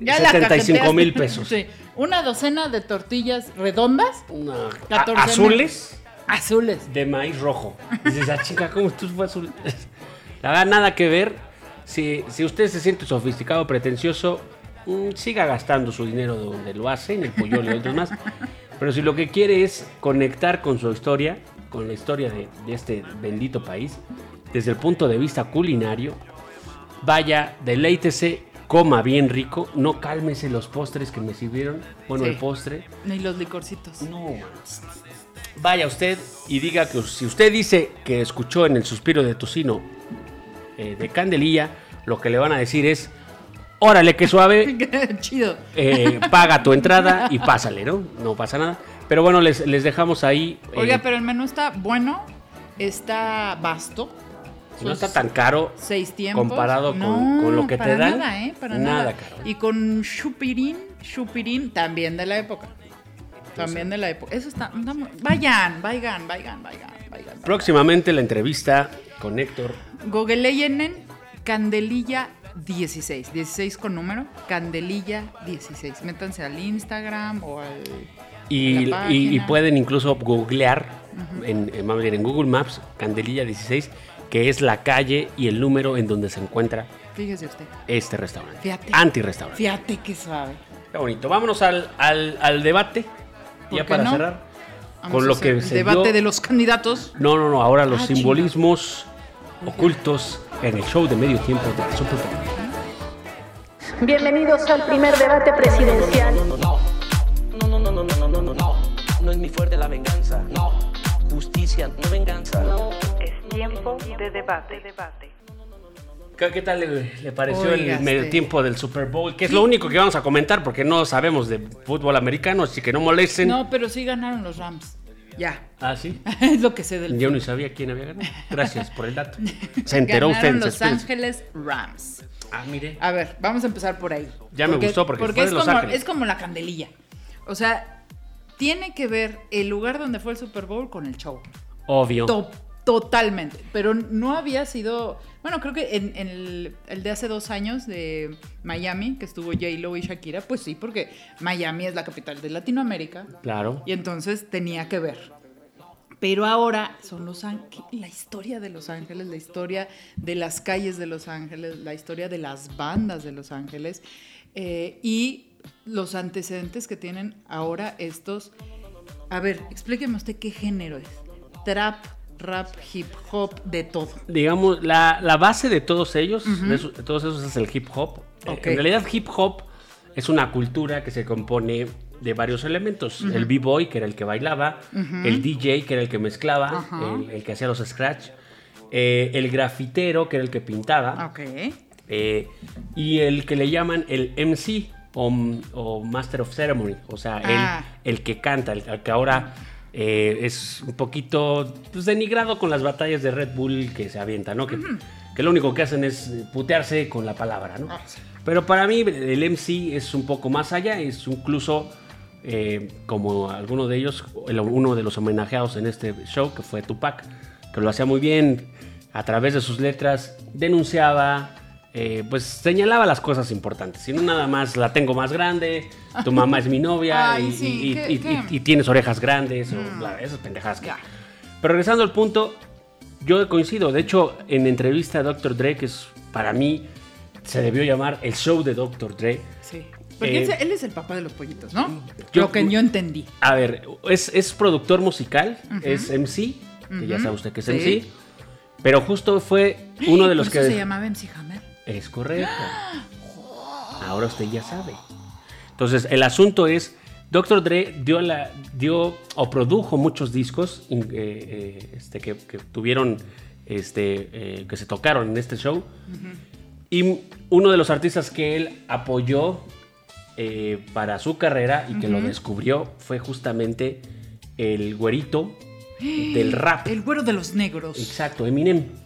Ya la 75 mil pesos. Sí. Una docena de tortillas redondas, Una- 14 a- azules azules. de maíz rojo. Dices, ah, chica, ¿cómo tú fue azul? La verdad, nada que ver. Si, si usted se siente sofisticado, pretencioso, mm, siga gastando su dinero donde lo hace, en el pollo y otros más. Pero si lo que quiere es conectar con su historia, con la historia de, de este bendito país, desde el punto de vista culinario, vaya, deleítese, coma bien rico, no cálmese los postres que me sirvieron. Bueno, Sí. el postre. Ni los licorcitos. No. Vaya usted y diga que si usted dice que escuchó en el suspiro de tocino eh, de Candelilla, lo que le van a decir es, órale, que suave, Qué chido. eh, paga tu entrada y pásale, ¿no? No pasa nada. Pero bueno, les, les dejamos ahí. eh, Oiga, pero el menú está bueno, está vasto. No está tan caro seis tiempos. comparado con, No, con lo que para te dan. Nada, ¿eh? Para nada, nada. caro. Y con Chupirín, Chupirín, también de la época. También de la época. Eso está. Vayan, vayan, vayan, vayan, vayan. Próximamente la entrevista con Héctor. Googleenen Candelilla 16. 16 con número. Candelilla 16. Métanse al Instagram o al. Y, la y- y página. pueden incluso googlear en, Google Maps, Candelilla 16, que es la calle y el número en donde se encuentra Fíjese usted. este restaurante. Fíjate. Anti-restaurante. Fíjate que suave. Qué bonito. Vámonos al, al- al debate. ¿Por Ya para no? cerrar. Vamos Con lo que el se debate dio- de los candidatos. No, no, no. Ahora los Ah, simbolismos ocultos en el show de medio tiempo de Super Bowl. Bienvenidos al primer debate presidencial. No, no, no, no, no, no, no, no, no, no, no es mi fuerte la venganza, no, justicia, no venganza. Es tiempo de debate. debate. ¿Qué, tal le, le pareció Oiga, el medio tiempo del Super Bowl? Que es lo único que vamos a comentar porque no sabemos de fútbol americano, así que no molesten. No, pero sí ganaron los Rams. Ya. Ah, sí. es lo que sé del Yo ni sabía quién había ganado. Gracias por el dato. Se enteró usted. Ganaron en Los. Ángeles Rams. Ah, mire. A ver, vamos a empezar por ahí. Ya me gustó porque fue es, de Los como, Ángeles. es como la candelilla. O sea, tiene que ver el lugar donde fue el Super Bowl con el show. Obvio. To- totalmente. Pero no había sido. Bueno, creo que en, en el, el de hace dos años de Miami, que estuvo J-Lo y Shakira, pues sí, porque Miami es la capital de Latinoamérica. Claro. Y entonces tenía que ver. Pero ahora son Los Ángeles, la historia de Los Ángeles, la historia de las calles de Los Ángeles, la historia de las bandas de Los Ángeles eh, y los antecedentes que tienen ahora estos. A ver, explíqueme usted qué género es. Trap, rap, hip hop, de todo. Digamos, la, la base de todos ellos, de, todos esos es el hip hop. Eh. En realidad, hip hop es una cultura que se compone de varios elementos. El b-boy, que era el que bailaba, el DJ, que era el que mezclaba, el, el que hacía los scratch, eh, el grafitero, que era el que pintaba, eh, y el que le llaman el MC o, o Master of Ceremony, o sea, el- Ah. el, que canta, el, el que ahora eh, es un poquito pues, denigrado con las batallas de Red Bull que se avienta, ¿no? Que, que lo único que hacen es putearse con la palabra, ¿no? Ah. Pero para mí el MC es un poco más allá, es incluso eh, como alguno de ellos, el- uno de los homenajeados en este show, que fue Tupac, que lo hacía muy bien, a través de sus letras denunciaba, eh, pues señalaba las cosas importantes, y no nada más la tengo más grande, tu mamá es mi novia Ay, y, sí, y- ¿qué- y- qué? y- y tienes orejas grandes, o bla, esas pendejadas. que-. Pero regresando al punto, yo coincido. De hecho, en entrevista a Dr. Dre, que es para mí se debió llamar el show de Dr. Dre. Sí. Porque Eh, él, es el papá de los pollitos, ¿no? yo- Lo que yo entendí. A ver, es, es productor musical, es MC, que ya sabe usted que es Sí. MC. Pero justo fue uno de los que. se llamaba MC Hammer. Es correcto. Ahora usted ya sabe. Entonces, el asunto es, Dr. Dre dio, la, dio o produjo muchos discos eh, eh, este, que, que tuvieron, este, eh, que se tocaron en este show. Y uno de los artistas que él apoyó para su carrera y que lo descubrió fue justamente el güerito del rap. El güero de los negros. Exacto, Eminem.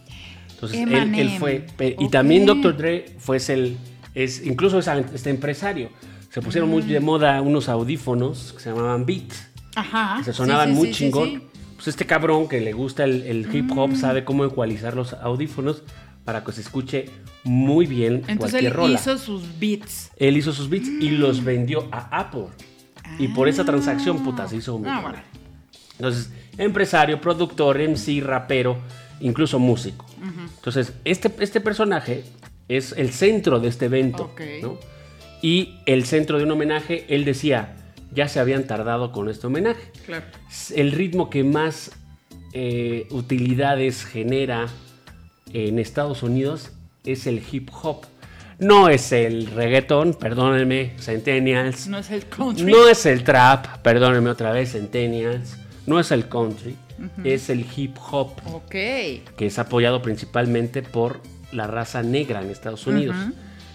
Entonces él, fue. Y también Dr. Dre fue el. Es, incluso es este empresario. Se pusieron muy Mm. de moda unos audífonos que se llamaban Beats. Ajá. que se Ah, Sí, sonaban sí, muy sí, chingón. Pues este cabrón que le gusta el, el hip hop Mm. sabe cómo ecualizar los audífonos para que se escuche muy bien Entonces cualquier él rola. hizo sus beats. Él hizo sus beats y los vendió a Apple. Y por esa transacción, puta, se hizo un Ah, bueno. entonces, empresario, productor, MC, rapero, incluso músico. Entonces, este, este personaje es el centro de este evento. ¿no? Y el centro de un homenaje, él decía, ya se habían tardado con este homenaje. Claro. El ritmo que más eh, utilidades genera en Estados Unidos es el hip hop. No es el reggaeton, perdónenme, Centennials. No es el country. No es el trap, perdónenme otra vez, Centennials. No es el country, es el hip hop, Ok. que es apoyado principalmente por la raza negra en Estados Unidos.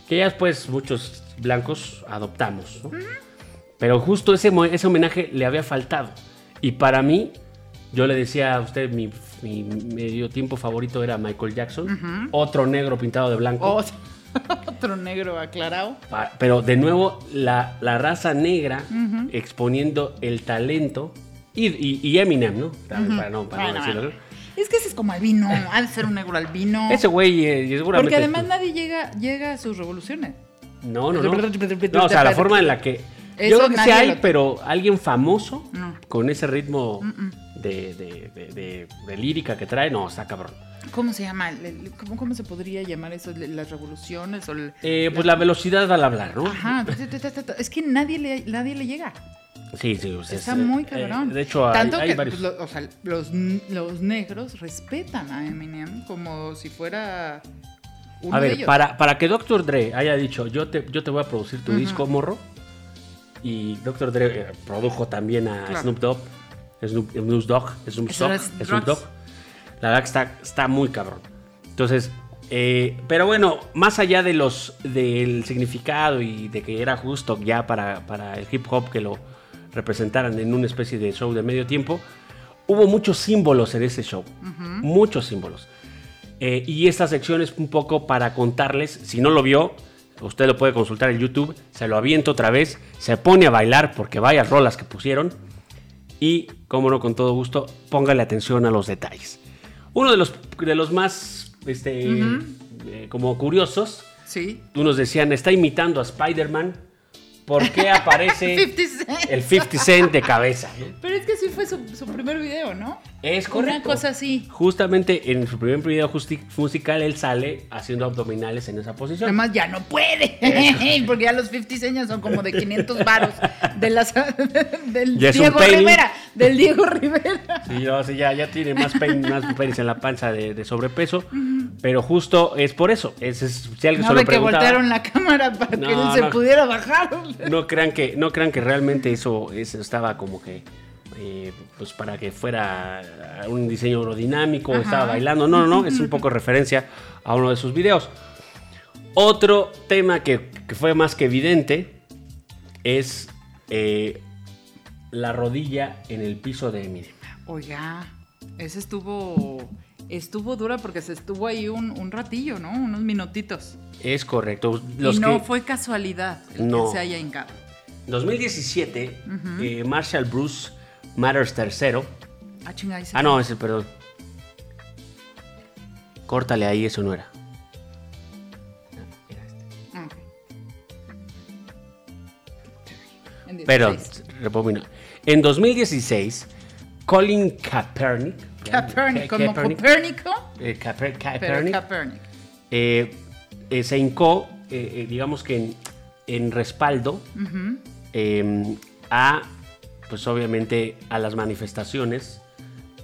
Que ya después muchos blancos adoptamos. ¿no? Pero justo ese, ese homenaje le había faltado. Y para mí, Yo le decía a usted, mi, mi medio tiempo favorito era Michael Jackson, otro negro pintado de blanco. Otro, otro negro aclarado. Pero de nuevo, la, la raza negra exponiendo el talento. Y, y- y Eminem, ¿no? También Para no, para no Bueno, decirlo. bueno. Es que ese es como albino, ha de ser un negro albino. Ese güey eh, seguramente... Porque además nadie llega, llega a sus revoluciones. No, no, no. No, o sea, la forma en la que... Eso yo creo que sí hay, lo- pero alguien famoso No. con ese ritmo de, de- de- de- de lírica que trae, no, está cabrón. ¿Cómo se llama? ¿Cómo, cómo se podría llamar eso? ¿Las revoluciones? O el- Eh, pues la velocidad al hablar, ¿no? Ajá, es que nadie le, nadie le llega. Sí, sí. Está es, muy eh, cabrón. de hecho, hay, Tanto hay que varios. lo- o sea, los, los negros respetan a Eminem como si fuera uno A de ver, ellos. para, para que Dr. Dre haya dicho, yo te, yo te voy a producir tu disco, morro, y Dr. Dre eh, produjo también a Claro. Snoop Dogg, Snoop, Snoop Dogg, Snoop Dogg, es Snoop. Dogg. La verdad que está, está muy cabrón. Entonces, eh, pero bueno, más allá de los del significado y de que era justo ya para, para el hip hop que lo representaran en una especie de show de medio tiempo, hubo muchos símbolos en ese show. Muchos símbolos. Eh, y esta sección es un poco para contarles, si no lo vio, usted lo puede consultar en YouTube, se lo aviento otra vez, se pone a bailar porque vaya rolas que pusieron y, como no, con todo gusto, póngale atención a los detalles. Uno de los, de los más, este, eh, como curiosos, Sí. unos decían, está imitando a Spider-Man, ¿por qué aparece 50 Cent. el 50 Cent de cabeza? no? Pero es que sí fue su, su primer video, ¿no? Es Una correcto. cosa así. Justamente en su primer video musical él sale haciendo abdominales en esa posición. Además ya no puede, porque ya los 50 señas son como de 500 varos de las, del Diego. Rivera, del Diego Rivera. Sí, no, sí, ya, ya tiene más, pen, más en la panza de, de sobrepeso, pero justo es por eso. Es, es- si alguien No se lo que voltearon la cámara para que No, él se no. pudiera bajar. no crean que no crean que realmente eso, eso estaba como que eh, pues para que fuera un diseño aerodinámico, Ajá. estaba bailando. No, no, no, es un poco referencia a uno de sus videos. Otro tema que, que fue más que evidente es eh, la rodilla en el piso de Eminem. Oiga, ese estuvo estuvo dura porque se estuvo ahí un, un ratillo, ¿no? Unos minutitos. Es correcto. Los y no que- fue casualidad el No. que se haya hincado. 2017, eh, Marshall Bruce Matters III. Ah, chinga, Ah, no, ese, perdón. Córtale ahí, eso no era. No, era este. Ah, ok. En 16. Perdón, repomino. En 2016, Colin Kaepernick. Kaepernick, Ka- como Copérnico, eh, Kaeper- pero Kaepernick, Kaepernick. eh, eh, se hincó, eh, digamos que en, en respaldo eh, a, pues obviamente, a las manifestaciones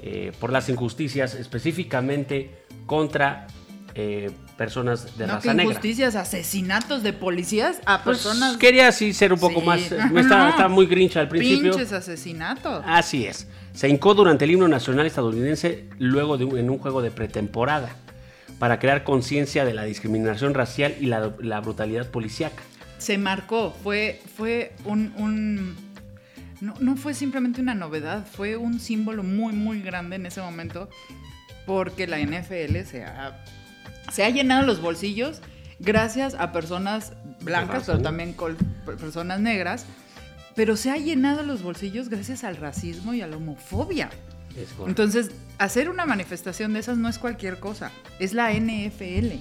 eh, por las injusticias, específicamente contra eh, personas de No, que raza negra. injusticias, asesinatos de policías a Pues, personas. quería así ser un poco Sí. más. Ajá. estaba muy grinch al principio. Pinches asesinatos. Así es. Se hincó durante el himno nacional estadounidense luego de un- en un juego de pretemporada para crear conciencia de la discriminación racial y la, la brutalidad policíaca. Se marcó, fue, fue un... un- no, no fue simplemente una novedad, fue un símbolo muy, muy grande en ese momento porque la NFL se ha, se ha llenado los bolsillos gracias a personas blancas, pero también personas negras, pero se ha llenado los bolsillos gracias al racismo y a la homofobia. Entonces, hacer una manifestación de esas no es cualquier cosa, es la NFL.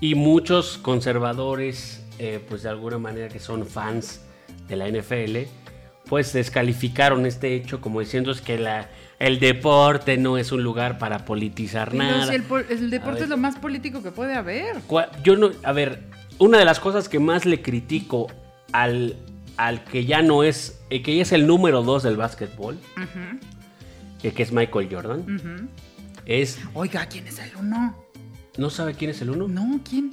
Y muchos conservadores, eh, pues de alguna manera que son fans de la NFL, pues descalificaron este hecho como diciendo es que la, el deporte no es un lugar para politizar Pero nada. si el, deporte ver. es lo más político que puede haber. Yo no, a ver, una de las cosas que más le critico al, al que ya no es, eh, que ya es el número dos del básquetbol, eh, que es Michael Jordan, es, Oiga, ¿quién es el uno? ¿no sabe quién es el uno? No, ¿quién?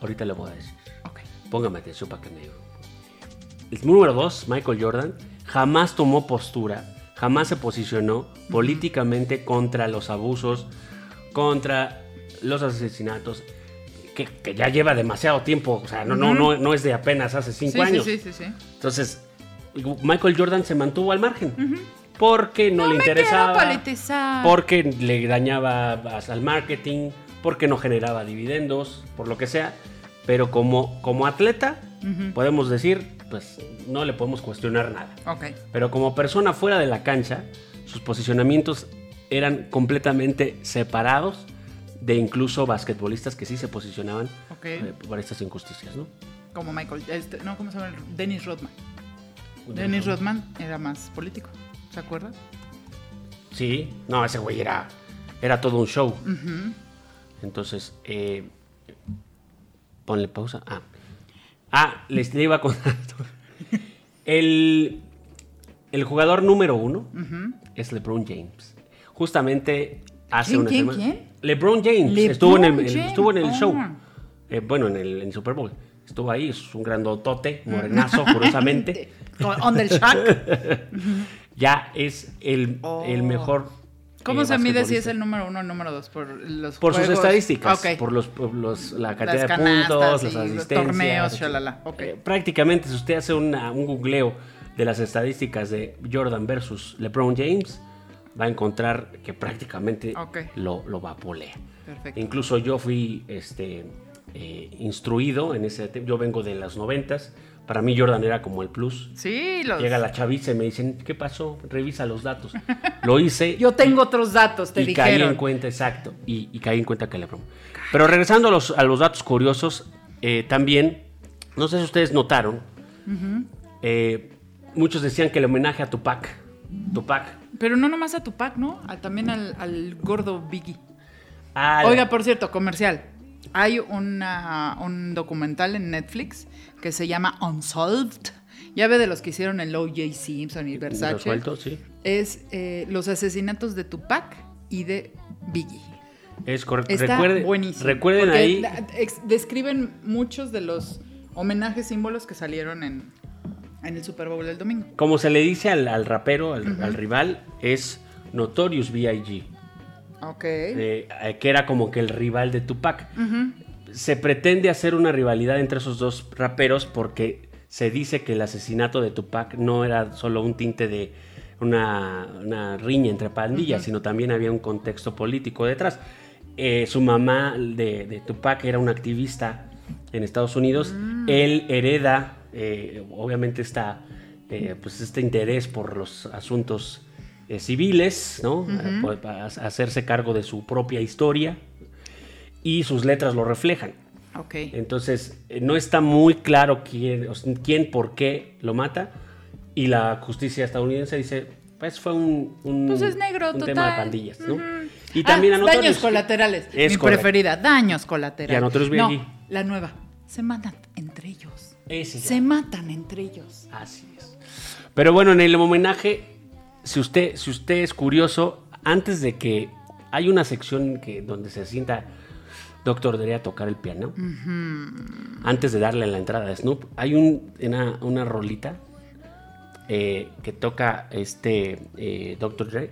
Ahorita le voy a decir. Ok. Póngame atención para que me El número dos, Michael Jordan, jamás tomó postura, jamás se posicionó políticamente contra los abusos, contra los asesinatos, que, que ya lleva demasiado tiempo, o sea, no, no, no, no es de apenas hace cinco Sí, sí, años. sí, sí, sí. Entonces, Michael Jordan se mantuvo al margen. porque no, No le interesaba, porque le dañaba al marketing, porque no generaba dividendos, por lo que sea. Pero como, como atleta, podemos decir, pues no le podemos cuestionar nada. Pero como persona fuera de la cancha, sus posicionamientos eran completamente separados de incluso basquetbolistas que sí se posicionaban Ok. eh, por estas injusticias, ¿no? Como Michael. Este, no, ¿cómo se llama? Dennis Rodman. Dennis Rodman era más político. ¿Se acuerda? Sí, no, ese güey era, era todo un show. Entonces, eh, ponle pausa. Ah, ah les le iba a contar. El, el jugador número uno es LeBron James. Justamente hace ¿Quién, una quién, semana. quién? LeBron James LeBron estuvo en el, James, estuvo en el show. oh. Eh, bueno, en el, en Super Bowl. Estuvo ahí, es un grandotote, morenazo, curiosamente. On the Shack. Ya es el, el mejor. ¿Cómo eh, se mide si es el número uno o el número dos? Por los Por sus estadísticas, por, los, por los- la Las cantidad de puntos, las los asistencias. torneos, etc. shalala. Eh, prácticamente, si usted hace una- un googleo de las estadísticas de Jordan versus LeBron James, va a encontrar que prácticamente Ok. lo, lo vapolea. Perfecto. Incluso yo fui este, eh, instruido en ese tema. Yo vengo de las noventas. Para mí Jordan era como el plus. Sí, los... Llega la chaviza y me dicen, ¿qué pasó? Revisa los datos. Lo hice. Yo tengo otros datos, te y caí en cuenta, exacto. Y, y caí en cuenta que LeBron. Pero regresando a los, a los datos curiosos, eh, también, no sé si ustedes notaron, eh, muchos decían que el homenaje a Tupac, Tupac, Pero no nomás a Tupac, ¿no? A- también al, al gordo Biggie. ah, Oiga, por cierto, comercial. Hay una, un documental en Netflix que se llama Unsolved. Ya ve de los que hicieron el O.J. Simpson y los Versace. sueltos, sí. Es eh, los asesinatos de Tupac y de Biggie. Es correcto. Está Recuerde- buenísimo. Recuerden ahí. la- ex- describen muchos de los homenajes, símbolos que salieron en, en el Super Bowl del domingo. Como se le dice al, al rapero, al, al rival, es Notorious B.I.G. Ok. eh, eh, que era como que el rival de Tupac. Se pretende hacer una rivalidad entre esos dos raperos porque se dice que el asesinato de Tupac no era solo un tinte de una, una riña entre pandillas, sino también había un contexto político detrás. Eh, su mamá de, de Tupac era una activista en Estados Unidos. Él hereda, eh, obviamente, esta, eh, pues este interés por los asuntos civiles, ¿no? Hacerse cargo de su propia historia y sus letras lo reflejan. Ok. Entonces, eh, no está muy claro quién, quién, por qué lo mata. Y la justicia estadounidense dice, pues fue un, un- Pues es negro, un total. tema de pandillas, ¿no? Y también Ah, daños colaterales. Es Mi correcto. preferida, daños colaterales. Y a Notorious no, la nueva. Se matan entre ellos. Ese. Se matan entre ellos. Así es. Pero bueno, en el homenaje, si usted, si usted es curioso, antes de que hay una sección que, donde se sienta Doctor Dre a tocar el piano, antes de darle la entrada a Snoop, hay un, una, una rolita eh, que toca este eh, Doctor Dre,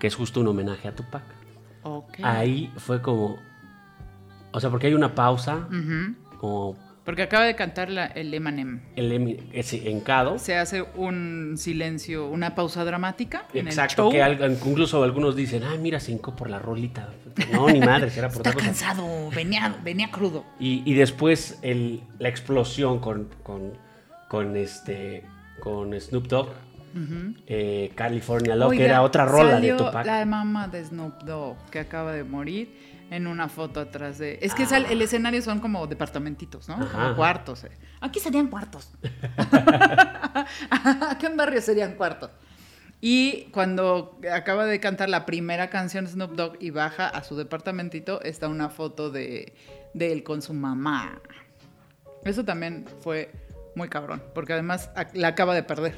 que es justo un homenaje a Tupac. Ahí fue como, o sea, porque hay una pausa, como Porque acaba de cantar la- el Emanem. el emi- ese encado. Se hace un silencio, una pausa dramática en el Exacto, show. que incluso algunos dicen, ah, mira, se hincó por la rolita. No, ni madre, será por Está otra cosa. cansado, venía, venía crudo. Y, y después el- la explosión con, con, con este, con Snoop Dogg, eh, California Love, que Oiga, era otra rola de salió Tupac. La mamá de Snoop Dogg, que acaba de morir, en una foto atrás de. Es que Ah. sal- el escenario son como departamentitos, ¿no? Ajá. Como cuartos. eh. Aquí serían cuartos. Aquí en barrio serían cuartos. Y cuando acaba de cantar la primera canción Snoop Dogg y baja a su departamentito, está una foto de, de él con su mamá. Eso también fue muy cabrón, porque además la acaba de perder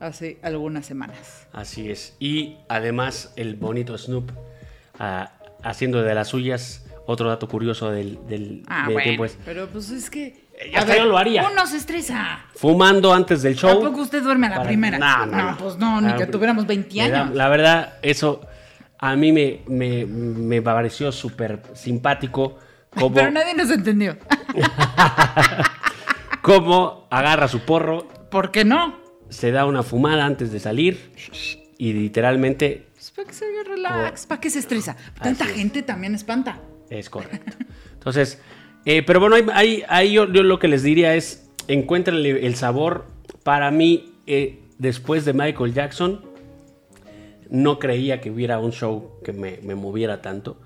hace algunas semanas. Así es. Y además el bonito Snoop ah, haciendo de las suyas. Otro dato curioso del, del, Ah, del bueno, tiempo es pero pues es que... Eh, hasta yo lo haría. Uno se estresa. fumando antes del show. ¿A poco usted duerme a la Para- primera? No, no, no. pues no, ni Ah, que tuviéramos 20 me da- años. la verdad, eso a mí me, me, me pareció súper simpático. Como, Pero nadie nos entendió. como agarra su porro ¿Por qué no? se da una fumada antes de salir y literalmente Pues para que se vea relax, para que se estresa. Tanta es. gente también espanta. Es correcto. Entonces, eh, pero bueno, ahí, ahí- ahí yo, yo lo que les diría es, encuéntrenle el sabor. Para mí, eh, después de Michael Jackson, no creía que hubiera un show que me, me moviera tanto.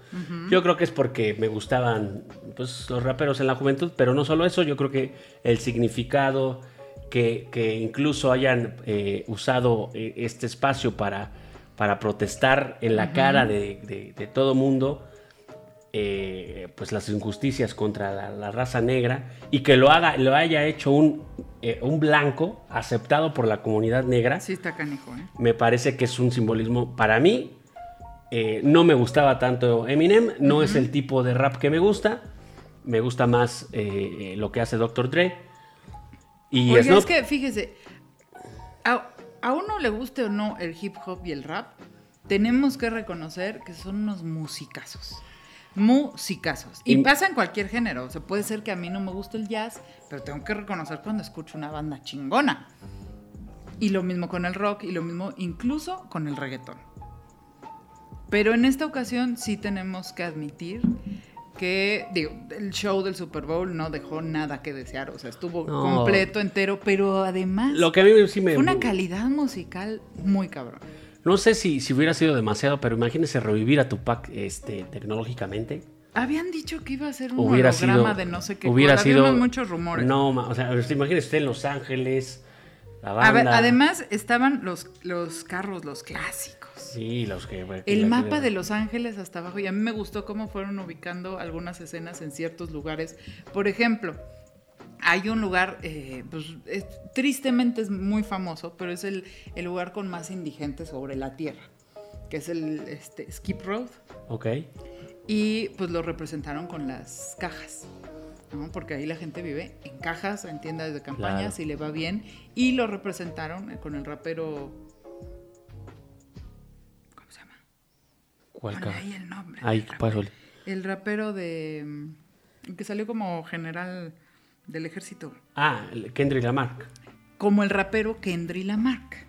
Yo creo que es porque me gustaban pues, los raperos en la juventud, pero no solo eso, yo creo que el significado, que, que incluso hayan eh, usado este espacio para, para protestar en la cara de, de- de todo mundo, eh, pues las injusticias contra la, la raza negra y que lo haga, lo haya hecho un, eh, un blanco aceptado por la comunidad negra Sí está canijo, ¿eh? me parece que es un simbolismo para mí. eh, no me gustaba tanto Eminem, no es el tipo de rap que me gusta. Me gusta más lo que hace Dr. Dre. Y Oiga, Snoop, es que fíjese, a, uno le guste o no el hip hop y el rap, tenemos que reconocer que son unos musicazos. Musicazos. Y, Y- pasa en cualquier género. O sea, puede ser que a mí no me guste el jazz, pero tengo que reconocer cuando escucho una banda chingona. Y lo mismo con el rock y lo mismo incluso con el reggaetón. Pero en esta ocasión sí tenemos que admitir que, digo, el show del Super Bowl no dejó nada que desear. O sea, estuvo No. completo, entero, pero además lo que a mí sí me... fue una calidad musical muy cabrón. No sé si, si hubiera sido demasiado, pero imagínense revivir a Tupac este, tecnológicamente. Habían dicho que iba a ser un Hubiera holograma sido... de no sé qué. Hubiera cosa. sido... Muchos rumores. No, o sea, imagínense usted en Los Ángeles, la banda... A ver, además estaban los, los carros, los clásicos. Sí, los que... El mapa de Los Ángeles hasta abajo. Y a mí me gustó cómo fueron ubicando algunas escenas en ciertos lugares. Por ejemplo, hay un lugar, eh, pues es- tristemente es muy famoso, pero es el, el lugar con más indigentes sobre la tierra, que es el este, Skip Road. Ok. Y pues lo representaron con las cajas. ¿no? Porque ahí la gente vive en cajas, en tiendas de campaña, Claro. si le va bien. Y lo representaron eh, con el rapero. ¿Cuál Ponle ahí el nombre. Pásale. El rapero de. mm, que salió como general del ejército. Ah, Kendrick Lamar. Como el rapero Kendry Lamarck.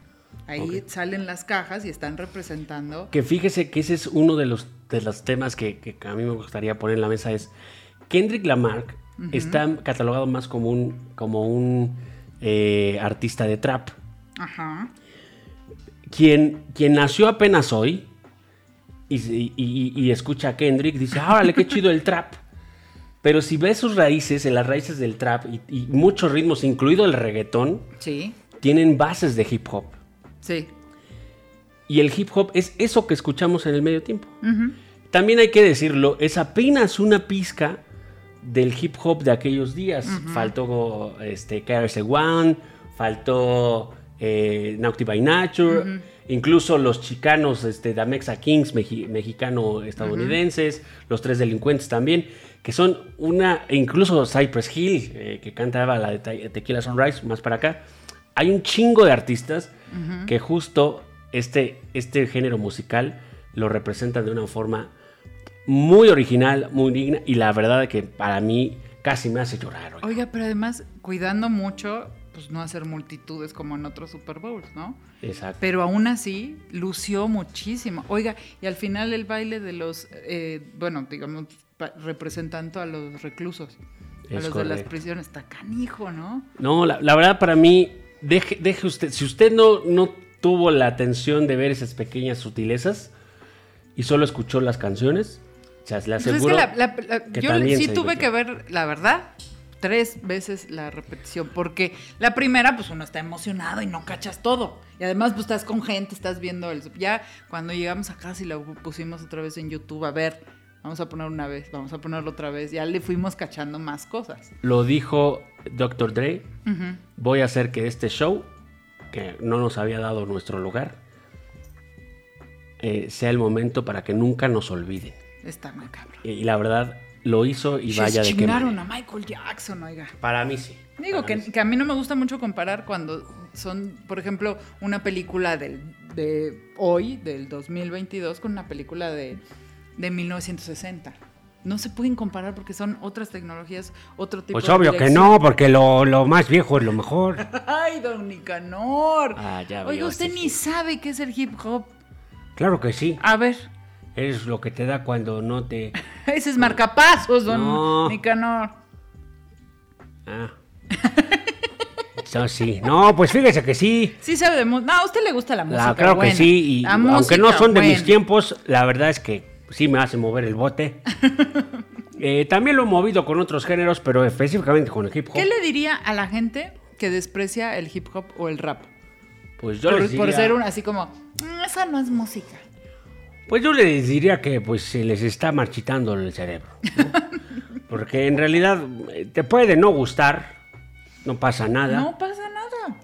Ahí salen las cajas y están representando. Que fíjese que ese es uno de los, de los temas que, que a mí me gustaría poner en la mesa es Kendrick Lamar está catalogado más como un, como un eh, artista de trap. Ajá. Quien, quien nació apenas hoy y, y- y- y escucha a Kendrick dice, "Ah, órale, qué chido el trap. Pero si ves sus raíces, en las raíces del trap y, muchos ritmos, incluido el reggaetón, Sí. tienen bases de hip hop. Sí. Y el hip hop es eso que escuchamos en el medio tiempo. Ujú. También hay que decirlo, es apenas una pizca del hip hop de aquellos días. Faltó este, KRS One, faltó eh, Naughty by Nature, incluso los chicanos este, Damexa Kings, mexi- mexicano-estadounidenses, los tres delincuentes también, que son una, e incluso Cypress Hill, eh, que cantaba la de Te- Tequila Sunrise, más para acá. Hay un chingo de artistas que justo este, este género musical lo representan de una forma muy original, muy digna y la verdad que para mí casi me hace llorar. oiga. Oiga, pero además cuidando mucho, pues no hacer multitudes como en otros Super Bowls, ¿no? Exacto. Pero aún así lució muchísimo. Oiga, y al final el baile de los, eh, bueno, digamos, representando a los reclusos, a los de las prisiones, está canijo, ¿no? No, la, la verdad para mí, deje, deje usted, si usted no, no tuvo la atención de ver esas pequeñas sutilezas y solo escuchó las canciones, o sea, le Pues es que aseguro la- la- la- que yo sí tuve que ver, la verdad, tres veces la repetición, porque la primera, pues uno está emocionado y no cachas todo. Y además, pues estás con gente, estás viendo el... Ya cuando llegamos a casa y lo pusimos otra vez en YouTube, a ver, vamos a poner una vez, vamos a ponerlo otra vez, ya le fuimos cachando más cosas. Lo dijo Dr. Dre, voy a hacer que este show, que no nos había dado nuestro lugar, eh, sea el momento para que nunca nos olviden. Está muy cabrón. Y la verdad, lo hizo y Se vaya de qué chingaron manera. a Michael Jackson, oiga. Para mí sí. Digo que, mí sí. que a mí no me gusta mucho comparar cuando son, por ejemplo, una película del, de hoy, del 2022, con una película de, de 1960. No se pueden comparar porque son otras tecnologías, otro tipo Pues de obvio que no, porque lo, lo más viejo es lo mejor. Ay, don Nicanor. Ah, ya Oiga, vio, usted sí, ni sí. sabe qué es el hip hop. Claro que sí. A ver, Es lo que te da cuando no te... ese es marcapasos, don No. Nicanor. Ah. Eso sí. No, pues fíjese que sí. Sí sabe de música. No, a usted le gusta la música. La- claro buena. que sí. Y La aunque no son de mis tiempos, la verdad es que sí me hace mover el bote. Eh, también lo he movido con otros géneros, pero específicamente con el hip hop. ¿Qué le diría a la gente que desprecia el hip hop o el rap? Pues yo por, les por diría- ser un así como, "Mm, esa no es música. Pues yo les diría que pues se les está marchitando el cerebro. ¿no? Porque en realidad eh, te puede no gustar, no pasa nada, No pasa nada.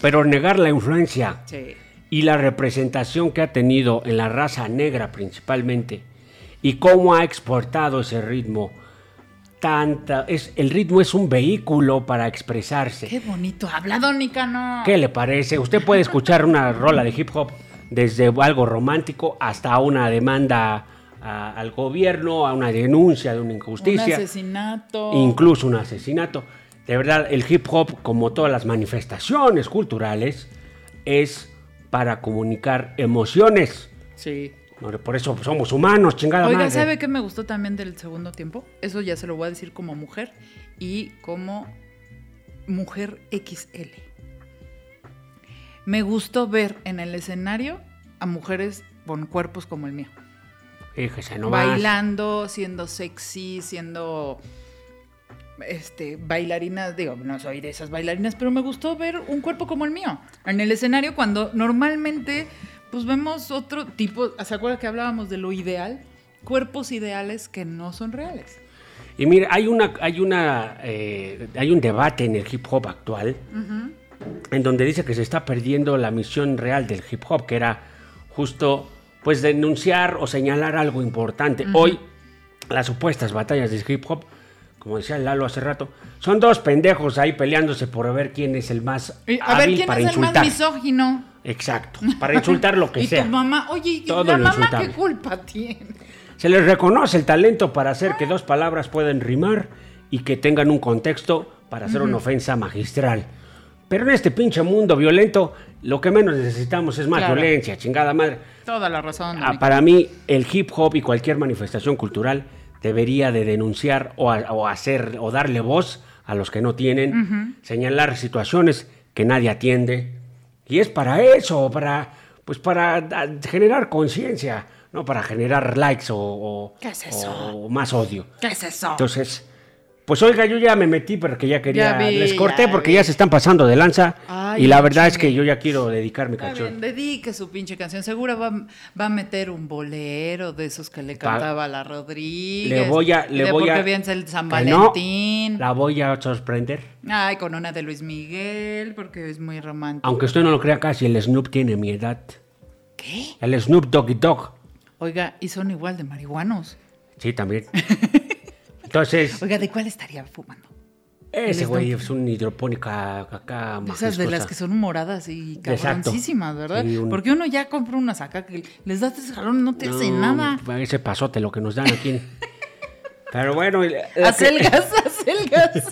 pero negar la influencia Sí. y la representación que ha tenido en la raza negra principalmente y cómo ha exportado ese ritmo. Tanta, es, el ritmo es un vehículo para expresarse. Qué bonito habla, don Nicanor. ¿Qué le parece? Usted puede escuchar una rola de hip hop desde algo romántico hasta una demanda a- al gobierno, a una denuncia de una Un injusticia, asesinato. incluso un asesinato. De verdad, el hip hop, como todas las manifestaciones culturales, es para comunicar emociones. Sí. Por por eso somos humanos, chingada Oiga, madre. ¿sabe qué me gustó también del segundo tiempo? Eso ya se lo voy a decir como mujer y como mujer XL. Me gustó ver en el escenario a mujeres con cuerpos como el mío. Fíjese nomás. bailando, siendo sexy, siendo este bailarinas, digo, no soy de esas bailarinas, pero me gustó ver un cuerpo como el mío en el escenario cuando normalmente pues vemos otro tipo, ¿se acuerda que hablábamos de lo ideal? Cuerpos ideales que no son reales. Y mire, hay una, hay una, eh, hay un debate en el hip hop actual en donde dice que se está perdiendo la misión real del hip hop, que era justo, pues, denunciar o señalar algo importante. Hoy, las supuestas batallas del hip hop, como decía Lalo hace rato, son dos pendejos ahí peleándose por ver quién es el más Y, a ver, hábil ¿quién para es el insultar. más misógino? Exacto, para insultar lo que y sea. tu mamá, oye, ¿y Todo la lo mamá insultable. qué culpa tiene? Se les reconoce el talento para hacer que dos palabras puedan rimar y que tengan un contexto para hacer una ofensa magistral. Pero en este pinche mundo violento, lo que menos necesitamos es más Claro. violencia, chingada madre. Toda la razón. Ah, para mí, el hip hop y cualquier manifestación cultural debería de denunciar o, a- o hacer o darle voz a los que no tienen, señalar situaciones que nadie atiende. Y es para eso, para pues para da- generar conciencia, no para generar likes o, o- ¿Qué es eso? o más odio. ¿Qué es eso? Entonces, pues oiga, yo ya me metí porque ya quería, Ya vi, les corté ya porque vi. ya se están pasando de lanza Ay, y la verdad es que yo ya quiero dedicar mi canción. dedique su pinche canción. Seguro va, va a meter un bolero de esos que le cantaba la Rodríguez. Le voy a, le de voy a. porque el San que no, Valentín. la voy a sorprender. Ay, con una de Luis Miguel, porque es muy romántico. Aunque usted no lo crea casi, el Snoop tiene mi edad. ¿Qué? El Snoop Doggy Dog. Oiga, y son igual de marihuanos. Sí, también. Entonces, Oiga, ¿de cuál estaría fumando? ese güey es un hidropónica acá esas de las que son moradas y cabroncísimas, ¿verdad? Sí, un- Porque uno ya compra unas acá que les das tres jalones, no te hace No, nada. Ese pasote lo que nos dan aquí. Pero bueno, Acelgas, acelgas.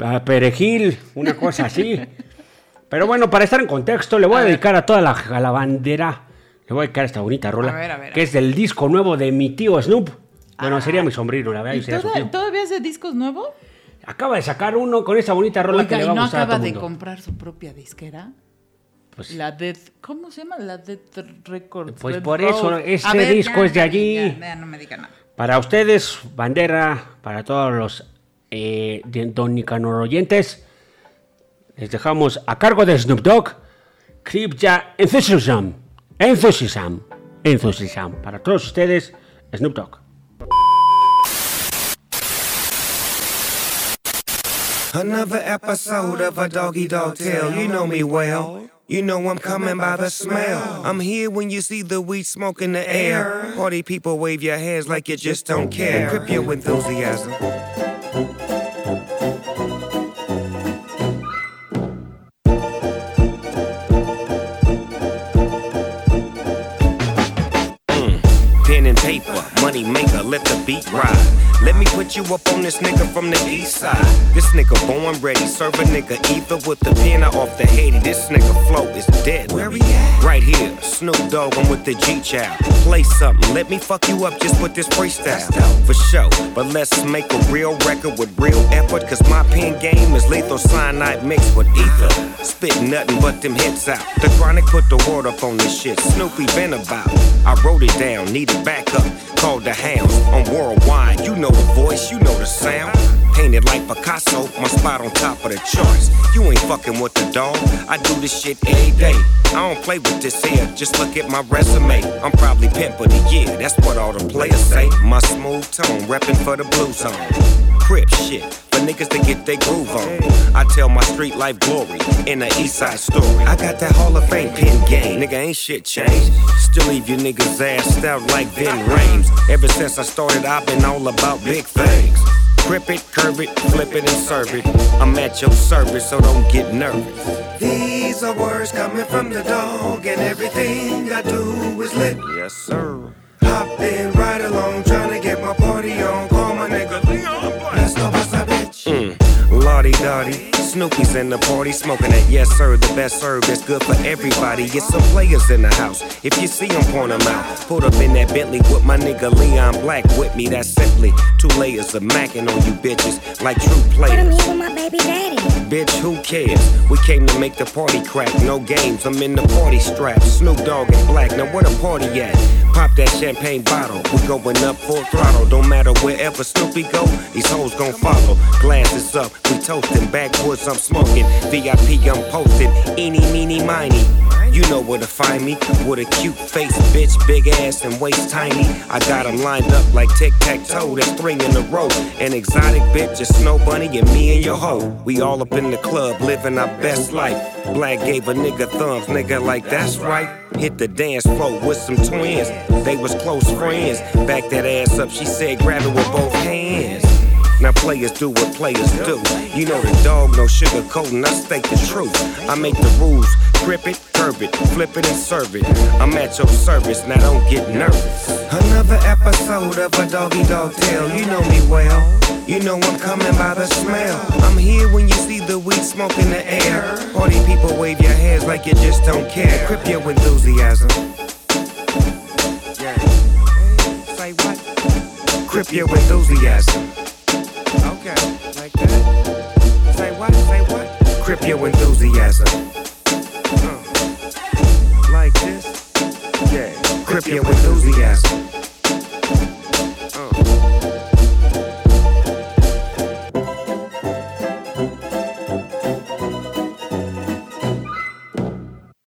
a perejil, una cosa así. Pero bueno, para estar en contexto, le voy a, A ver. dedicar a toda la, a la bandera. Le voy a dedicar esta bonita rola. A ver, a ver, que es del disco nuevo de mi tío Snoop. Bueno, sería mi sombrero, la verdad. ¿Y sería toda- todavía hace discos nuevos? Acaba de sacar uno con esa bonita rola que le ¿y va a no gustar a todo acaba de mundo. comprar su propia disquera? Pues, La Dead, ¿cómo se llama? La Dead Records. Pues por Road. eso, ver, disco ya, es de allí. ya, ya, no me diga nada. Para ustedes, bandera, para todos los eh, de Don Nicanor oyentes, les dejamos a cargo de Snoop Dogg, Kripja Enthusiasm. Enthusiasm. Enthusiasm. Para todos ustedes, Snoop Dogg. Another episode of a doggy dog tale. You know me well. You know I'm coming by the smell. I'm here when you see the weed smoke in the air. Party people wave your hands like you just don't care. Grip your enthusiasm. Money maker, let the beat ride. Let me put you up on this nigga from the east side. This nigga born ready, serve a nigga either with the pen or off the Haiti. This nigga flow is dead. Where he at? Right here, Snoop Dogg, I'm with the G Child. Play something, let me fuck you up just with this freestyle. For sure, but let's make a real record with real effort. Cause my pen game is lethal cyanide mixed with ether. Spit nothing but them hits out. The chronic put the word up on this shit. Snoopy been about. I wrote it down, need needed backup. Called the on worldwide. You know the voice, you know the sound. Painted like Picasso, my spot on top of the charts. You ain't fucking with the dog. I do this shit every day. I don't play with this here, just look at my resume. I'm probably pimp of the year, that's what all the players say. My smooth tone, reppin' for the blue zone. Crip shit, for niggas to get their groove on. I tell my street life glory in the east side story. I got that Hall of Fame pin game, nigga ain't shit changed. Still leave you niggas assed out like Vin Rames. Ever since I started, I've been all about big things. Grip it, curve it, flip it, and serve it. I'm at your service, so don't get nervous. These are words coming from the dog, and everything I do is lit. Yes, sir. Hopping right along, trying to get my party on. Call my nigga Lottie Dottie, Snoopy's in the party, smoking it. Yes, sir, the best serve that's good for everybody. Get some players in the house. If you see them, point them out. Put up in that Bentley with my nigga Leon Black with me. That's simply two layers of macking on you bitches like true Put him players. here with my baby daddy. Bitch, who cares? We came to make the party crack. No games, I'm in the party strap. Snoop Dogg and Black, now where the party at? Pop that champagne bottle. We going up full throttle. Don't matter wherever Snoopy go, these hoes gon' follow. Glasses up, we toasting. Backwoods, I'm smoking. VIP, I'm posting. Eeny, meeny, miny. You know where to find me. With a cute face, bitch, big ass and waist tiny. I got 'em lined up like tic tac toe. That's three in a row. An exotic bitch, a snow bunny, and me and your hoe. We all up in the club, living our best life. Black gave a nigga thumbs, nigga, like that's right. Hit the dance floor with some twins. They was close friends. Back that ass up, she said, grab it with both hands. Now players do what players do. You know the dog, no sugar sugarcoating. I state the truth. I make the rules. Grip it, curb it, flip it and serve it. I'm at your service. Now don't get nervous. Another episode of a doggy dog tale. You know me well. You know I'm coming by the smell. I'm here when you see the weed smoke in the air. Party people wave your hands like you just don't care. Grip your enthusiasm. Yeah. Say what? Grip your enthusiasm. Okay, like that. Say what? Say what? Grip your enthusiasm. Uh, like this. Yeah. Grip your